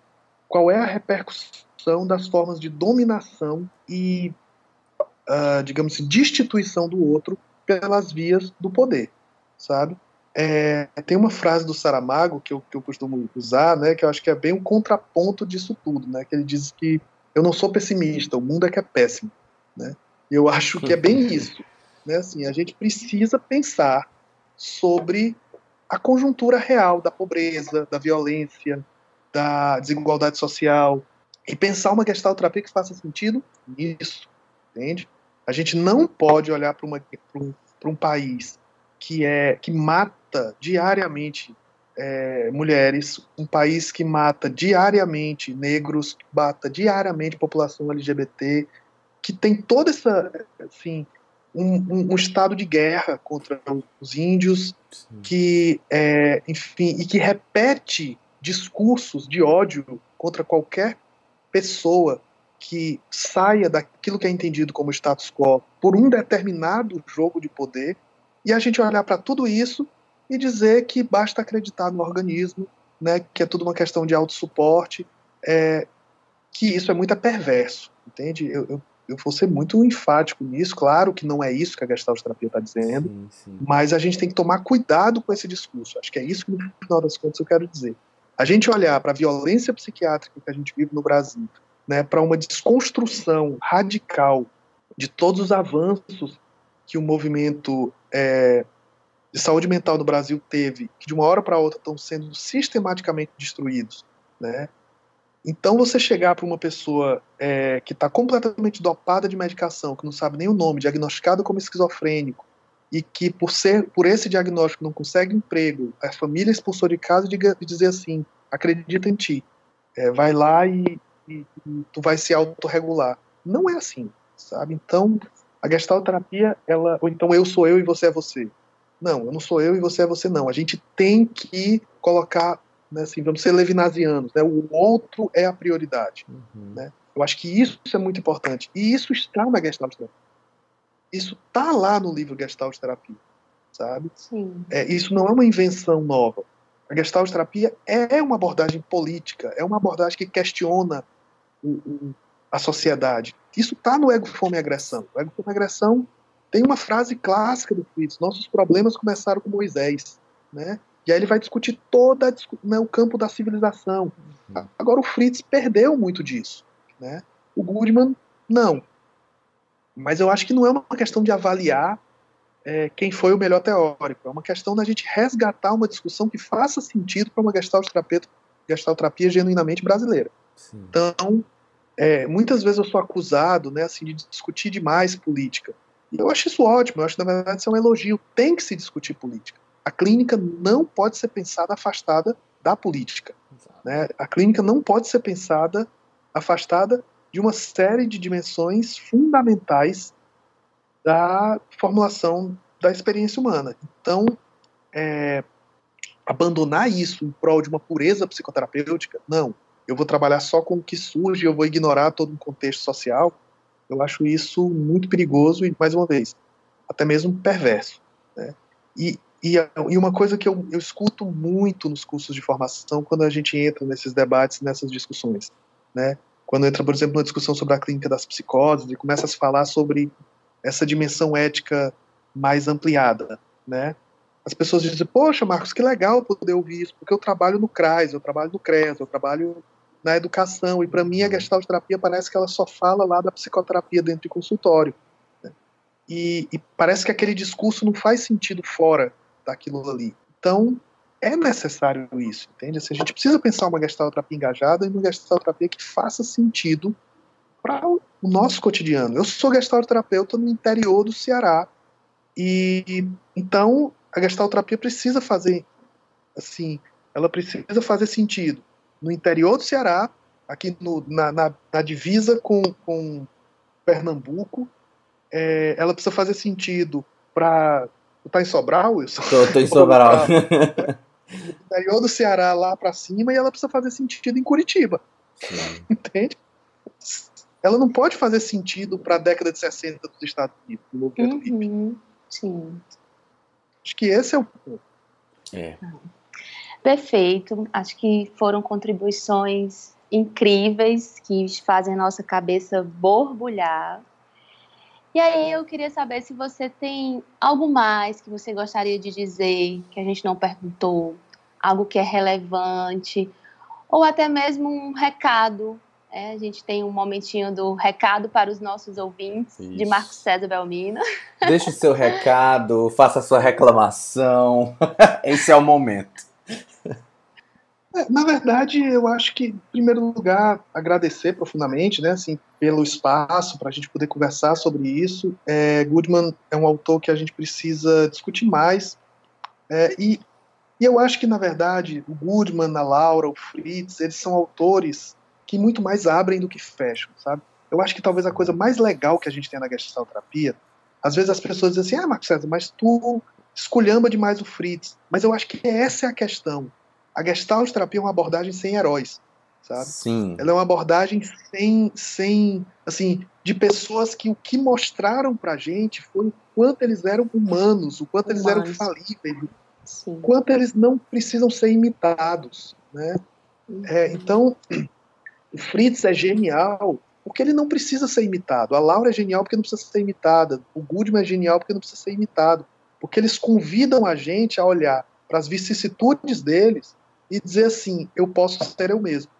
qual é a repercussão das formas de dominação e, uh, digamos assim, destituição do outro pelas vias do poder, sabe? É, tem uma frase do Saramago que eu, que eu costumo usar, né, que eu acho que é bem um contraponto disso tudo, né, que ele diz que eu não sou pessimista, o mundo é que é péssimo, né? Eu acho que é bem <laughs> isso, né? Assim, a gente precisa pensar sobre a conjuntura real da pobreza, da violência, da desigualdade social e pensar uma gestalterapia que faça sentido nisso, entende? A gente não pode olhar para um, um país que é que mata diariamente é, mulheres, um país que mata diariamente negros, que mata diariamente população LGBT, que tem toda essa, assim, um, um, um, estado de guerra contra os índios, Sim. que, é, enfim, e que repete discursos de ódio contra qualquer pessoa que saia daquilo que é entendido como status quo por um determinado jogo de poder, e a gente olhar para tudo isso e dizer que basta acreditar no organismo, né, que é tudo uma questão de autossuporte, é, que isso é muito perverso, entende? Eu, eu, eu vou ser muito enfático nisso. Claro que não é isso que a Gestalt terapia está dizendo, sim, sim. mas a gente tem que tomar cuidado com esse discurso. Acho que é isso que, no final das contas, eu quero dizer. A gente olhar para a violência psiquiátrica que a gente vive no Brasil, né, para uma desconstrução radical de todos os avanços que o movimento é, de saúde mental no Brasil teve, que de uma hora para outra estão sendo sistematicamente destruídos, né? Então você chegar para uma pessoa é, que está completamente dopada de medicação, que não sabe nem o nome, diagnosticado como esquizofrênico, e que por ser por esse diagnóstico não consegue emprego, a família expulsou de casa e dizer assim, acredita em ti, é, vai lá e, e, e, tu vai se autorregular. Não é assim, sabe? Então a gestalterapia, ela, ou então eu sou eu e você é você. Não, eu não sou eu e você é você não. A gente tem que colocar né, assim, vamos ser levinasianos, né, o outro é a prioridade. Uhum. Né? Eu acho que isso é muito importante. E isso está na Gestalt Terapia. Isso está lá no livro Gestalt Terapia, sabe? Sim. É, isso não é uma invenção nova. A Gestalt Terapia é uma abordagem política, é uma abordagem que questiona o, o, a sociedade. Isso está no Ego, Fome e Agressão. O Ego, Fome e Agressão tem uma frase clássica do Fritz: Nossos problemas começaram com Moisés. Né? E aí ele vai discutir todo né, o campo da civilização. Uhum. Agora o Fritz perdeu muito disso. Né? O Goodman, não. Mas eu acho que não é uma questão de avaliar é, quem foi o melhor teórico. É uma questão da gente resgatar uma discussão que faça sentido para uma gestalterapia genuinamente brasileira. Sim. Então, é, muitas vezes eu sou acusado né, assim, de discutir demais política. E eu acho isso ótimo, eu acho que na verdade isso é um elogio. Tem que se discutir política a clínica não pode ser pensada afastada da política. Né? A clínica não pode ser pensada afastada de uma série de dimensões fundamentais da formulação da experiência humana. Então, é, abandonar isso em prol de uma pureza psicoterapêutica, não. Eu vou trabalhar só com o que surge, eu vou ignorar todo um contexto social. Eu acho isso muito perigoso e, mais uma vez, até mesmo perverso. Né? E e, e uma coisa que eu, eu escuto muito nos cursos de formação quando a gente entra nesses debates, nessas discussões, né? Quando entra, por exemplo, uma discussão sobre a clínica das psicoses e começa a se falar sobre essa dimensão ética mais ampliada, né? As pessoas dizem, poxa, Marcos, que legal poder ouvir isso, porque eu trabalho no CRAS, eu trabalho no CRES, eu trabalho na educação, e para mim a gestalt terapia parece que ela só fala lá da psicoterapia dentro de consultório. E, e, parece que aquele discurso não faz sentido fora daquilo ali. Então, é necessário isso, entende? Assim, a gente precisa pensar uma gestalterapia engajada e uma gestalterapia que faça sentido para o nosso cotidiano. Eu sou gestalterapeuta no interior do Ceará e então a gestalterapia precisa fazer assim, ela precisa fazer sentido no interior do Ceará, aqui no, na, na, na, divisa com, com Pernambuco, é, ela precisa fazer sentido para tá em Sobral, Wilson? Tô, tô em Sobral. <laughs> interior do Ceará lá para cima e ela precisa fazer sentido em Curitiba. Sim. Entende? Ela não pode fazer sentido para a década de 60 dos Estados Unidos, no movimento uhum. hippie. Sim. Acho que esse é o ponto. É. Perfeito. Acho que foram contribuições incríveis que fazem a nossa cabeça borbulhar e aí eu queria saber se você tem algo mais que você gostaria de dizer, que a gente não perguntou, algo que é relevante, ou até mesmo um recado. É, a gente tem um momentinho do recado para os nossos ouvintes, Isso. de Marcos César Belmina. Deixe o seu recado, faça a sua reclamação. <laughs> Esse é o momento. Na verdade, eu acho que, em primeiro lugar, agradecer profundamente, né, assim, pelo espaço para a gente poder conversar sobre isso. É, Goodman é um autor que a gente precisa discutir mais. É, e, e, eu acho que, na verdade, o Goodman, a Laura, o Fritz, eles são autores que muito mais abrem do que fecham, sabe? Eu acho que talvez a coisa mais legal que a gente tem na gestalterapia, às vezes as pessoas dizem assim, ah, Marcos César, mas tu esculhamba demais o Fritz. Mas eu acho que essa é a questão a Gestalt terapia é uma abordagem sem heróis, sabe? Sim. Ela é uma abordagem sem, sem, assim, de pessoas que o que mostraram pra gente foi o quanto eles eram humanos, o quanto humanos. eles eram falíveis, Sim. o quanto eles não precisam ser imitados, né? Uhum. É, então, <clears throat> o Fritz é genial porque ele não precisa ser imitado. A Laura é genial porque não precisa ser imitada. O Goodman é genial porque não precisa ser imitado. Porque eles convidam a gente a olhar para as vicissitudes deles e dizer assim: eu posso ser eu mesmo.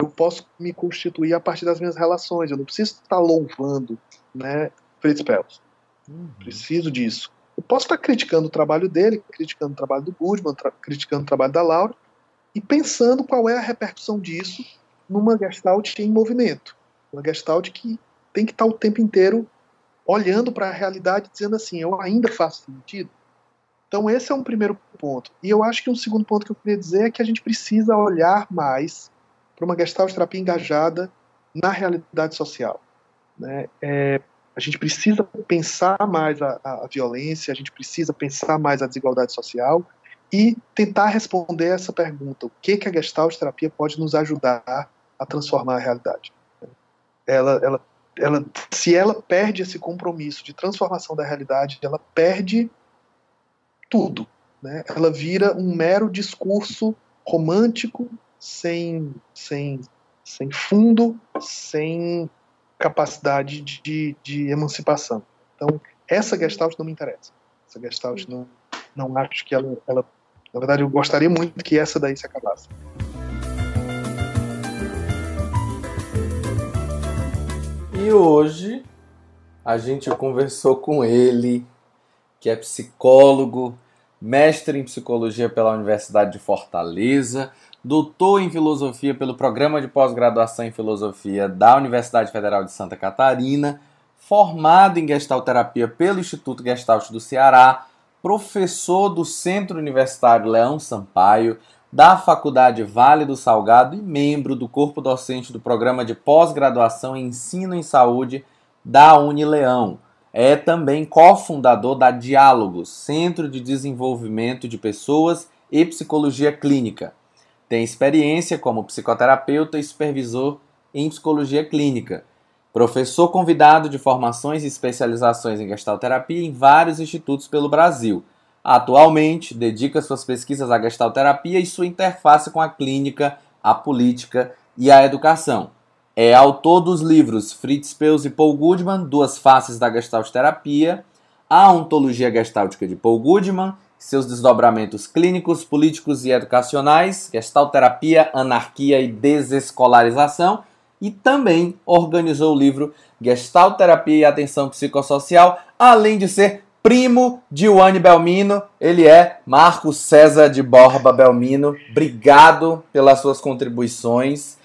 Eu posso me constituir a partir das minhas relações. Eu não preciso estar louvando, né, Fritz Perls. Uhum. Preciso disso. Eu posso estar criticando o trabalho dele, criticando o trabalho do Goodman, criticando o trabalho da Laura, e pensando qual é a repercussão disso numa Gestalt em movimento. Uma Gestalt que tem que estar o tempo inteiro olhando para a realidade dizendo assim, eu ainda faço sentido? Então esse é um primeiro ponto. E eu acho que um segundo ponto que eu queria dizer é que a gente precisa olhar mais para uma Gestalt terapia engajada na realidade social. Né? É, a gente precisa pensar mais a, a, violência, a gente precisa pensar mais a desigualdade social e tentar responder essa pergunta: o que, que a Gestalt terapia pode nos ajudar a transformar a realidade? Ela, ela, ela, se ela perde esse compromisso de transformação da realidade, ela perde tudo. Né? Ela vira um mero discurso romântico, sem, sem, sem fundo, sem capacidade de, de emancipação. Então, essa Gestalt não me interessa. Essa Gestalt não, não acho que ela, ela. Na verdade, eu gostaria muito que essa daí se acabasse. E hoje a gente conversou com ele, que é psicólogo, mestre em psicologia pela Universidade de Fortaleza, doutor em filosofia pelo Programa de Pós-Graduação em Filosofia da Universidade Federal de Santa Catarina, formado em gestalterapia pelo Instituto Gestalt do Ceará, professor do Centro Universitário Leão Sampaio, da Faculdade Vale do Salgado e membro do corpo docente do Programa de Pós-Graduação em Ensino em Saúde da Unileão. É também cofundador da Diálogos, Centro de Desenvolvimento de Pessoas e Psicologia Clínica. Tem experiência como psicoterapeuta e supervisor em psicologia clínica. Professor convidado de formações e especializações em gestalterapia em vários institutos pelo Brasil. Atualmente, dedica suas pesquisas à gestalterapia e sua interface com a clínica, a política e a educação. É autor dos livros Fritz Peus e Paul Goodman, Duas Faces da Gestalterapia, A Ontologia Gestáltica de Paul Goodman seus desdobramentos clínicos, políticos e educacionais, gestalterapia, anarquia e desescolarização, e também organizou o livro Gestalterapia e Atenção Psicossocial, além de ser primo de Wani Belmino, ele é Marcos César de Borba Belmino. Obrigado pelas suas contribuições.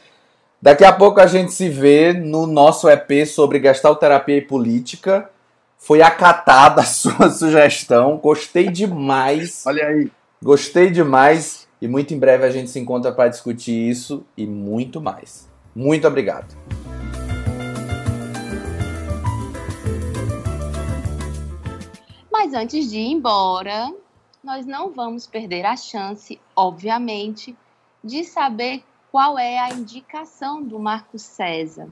Daqui a pouco a gente se vê no nosso EP sobre gestalterapia e política. Foi acatada a <laughs> sua sugestão. Gostei demais. Olha aí. Gostei demais. E muito em breve a gente se encontra para discutir isso e muito mais. Muito obrigado. Mas antes de ir embora, nós não vamos perder a chance, obviamente, de saber qual é a indicação do Marco César.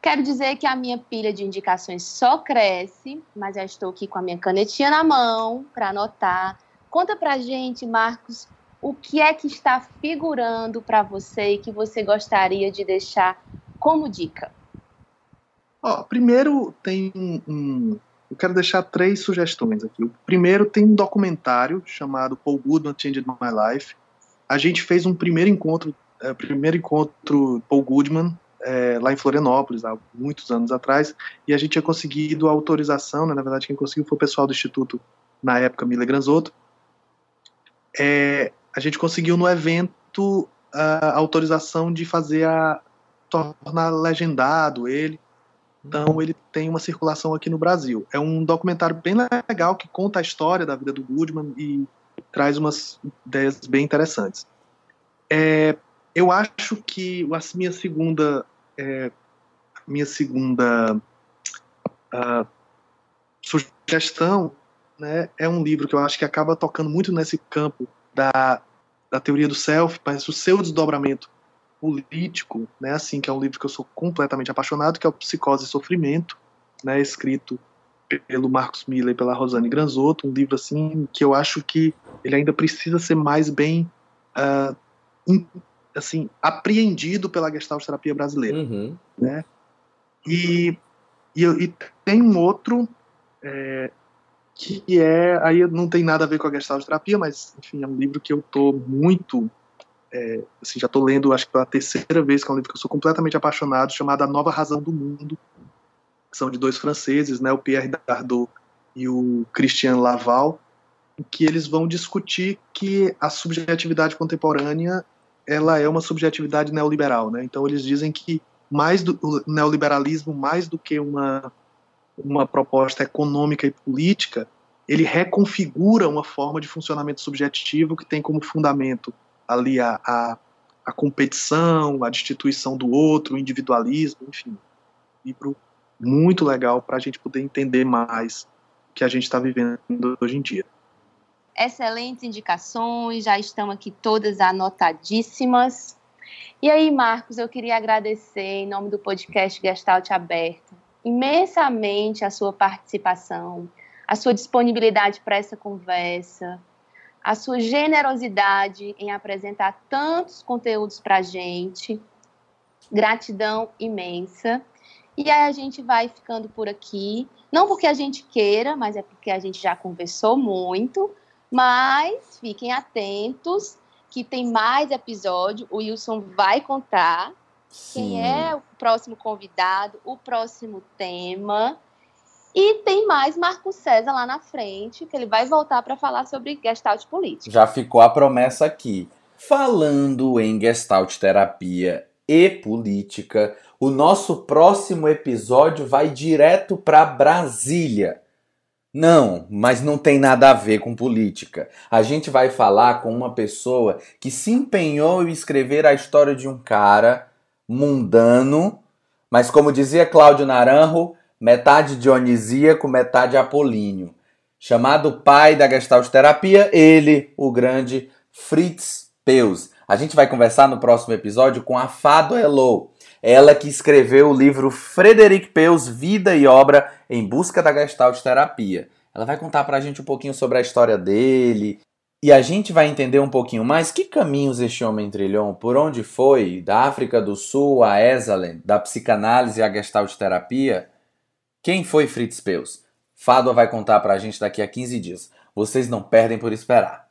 Quero dizer que a minha pilha de indicações só cresce, mas já estou aqui com a minha canetinha na mão para anotar. Conta pra gente, Marcos, o que é que está figurando para você e que você gostaria de deixar como dica? Primeiro tem um, eu quero deixar três sugestões aqui. O primeiro tem um documentário chamado Paul Goodman Changed My Life. A gente fez um primeiro encontro, é, primeiro encontro Paul Goodman é, lá em Florianópolis, há muitos anos atrás, e a gente tinha conseguido autorização, né, na verdade quem conseguiu foi o pessoal do Instituto, na época, Granzotto, é, a gente conseguiu no evento a autorização de fazer a tornar legendado ele, então ele tem uma circulação aqui no Brasil. É um documentário bem legal que conta a história da vida do Goodman e traz umas ideias bem interessantes. É, eu acho que a minha segunda é, minha segunda uh, sugestão né, é um livro que eu acho que acaba tocando muito nesse campo da, da teoria do self, mas o seu desdobramento político, né, assim, que é um livro que eu sou completamente apaixonado, que é o Psicose e Sofrimento, né, escrito pelo Marcos Miller e pela Rosane Granzotto, um livro assim que eu acho que ele ainda precisa ser mais bem uh, assim apreendido pela Gestalt terapia brasileira, uhum. né? E, e, e, tem um outro é, que é aí não tem nada a ver com a Gestalt terapia, mas enfim é um livro que eu tô muito é, assim já estou lendo acho que pela terceira vez que é um livro que eu sou completamente apaixonado chamado A Nova Razão do Mundo que são de dois franceses, né? O Pierre Dardot e o Christian Laval em que eles vão discutir que a subjetividade contemporânea ela é uma subjetividade neoliberal, né? Então eles dizem que mais do o neoliberalismo, mais do que uma uma proposta econômica e política, ele reconfigura uma forma de funcionamento subjetivo que tem como fundamento ali a, a, a competição, a destituição do outro, o individualismo, enfim. Livro muito legal para a gente poder entender mais o que a gente está vivendo hoje em dia. Excelentes indicações, já estão aqui todas anotadíssimas. E aí, Marcos, eu queria agradecer, em nome do podcast Gestalt Aberto, imensamente a sua participação, a sua disponibilidade para essa conversa, a sua generosidade em apresentar tantos conteúdos para a gente. Gratidão imensa. E aí a gente vai ficando por aqui, não porque a gente queira, mas é porque a gente já conversou muito. Mas fiquem atentos que tem mais episódio. O Wilson vai contar Sim. quem é o próximo convidado, o próximo tema. E tem mais Marco César lá na frente, que ele vai voltar para falar sobre Gestalt política. Já ficou a promessa aqui. Falando em Gestalt terapia e política, o nosso próximo episódio vai direto para Brasília. Não, mas não tem nada a ver com política. A gente vai falar com uma pessoa que se empenhou em escrever a história de um cara mundano, mas como dizia Cláudio Naranjo, metade dionisíaco, metade apolíneo. Chamado pai da Gestalt terapia, ele, o grande Fritz Peus. A gente vai conversar no próximo episódio com a Fado Elo, ela que escreveu o livro Frederic Peus, Vida e Obra em Busca da Gestalt Terapia. Ela vai contar pra gente um pouquinho sobre a história dele, e a gente vai entender um pouquinho mais que caminhos este homem trilhou, por onde foi, da África do Sul a Esalen, da psicanálise à Gestalt Terapia. Quem foi Fritz Peus? Fádua vai contar pra gente daqui a 15 dias. Vocês não perdem por esperar.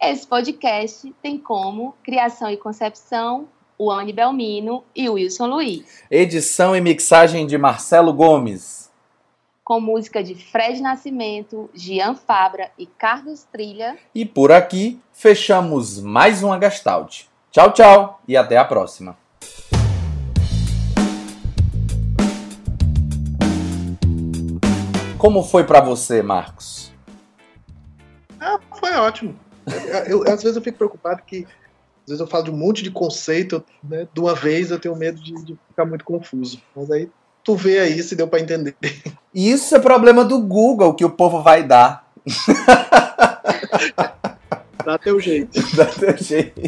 Esse podcast tem como criação e concepção o Anne Belmino e o Wilson Luiz. Edição e mixagem de Marcelo Gomes. Com música de Fred Nascimento, Gian Fabra e Carlos Trilha. E por aqui fechamos mais uma Gestalt. Tchau, tchau e até a próxima. Como foi para você, Marcos? Ah, foi ótimo. Eu, eu, às vezes eu fico preocupado que às vezes eu falo de um monte de conceito, né? De uma vez eu tenho medo de, de ficar muito confuso. Mas aí tu vê aí se deu para entender. Isso é problema do Google que o povo vai dar. Dá teu jeito. <laughs> Dá teu jeito.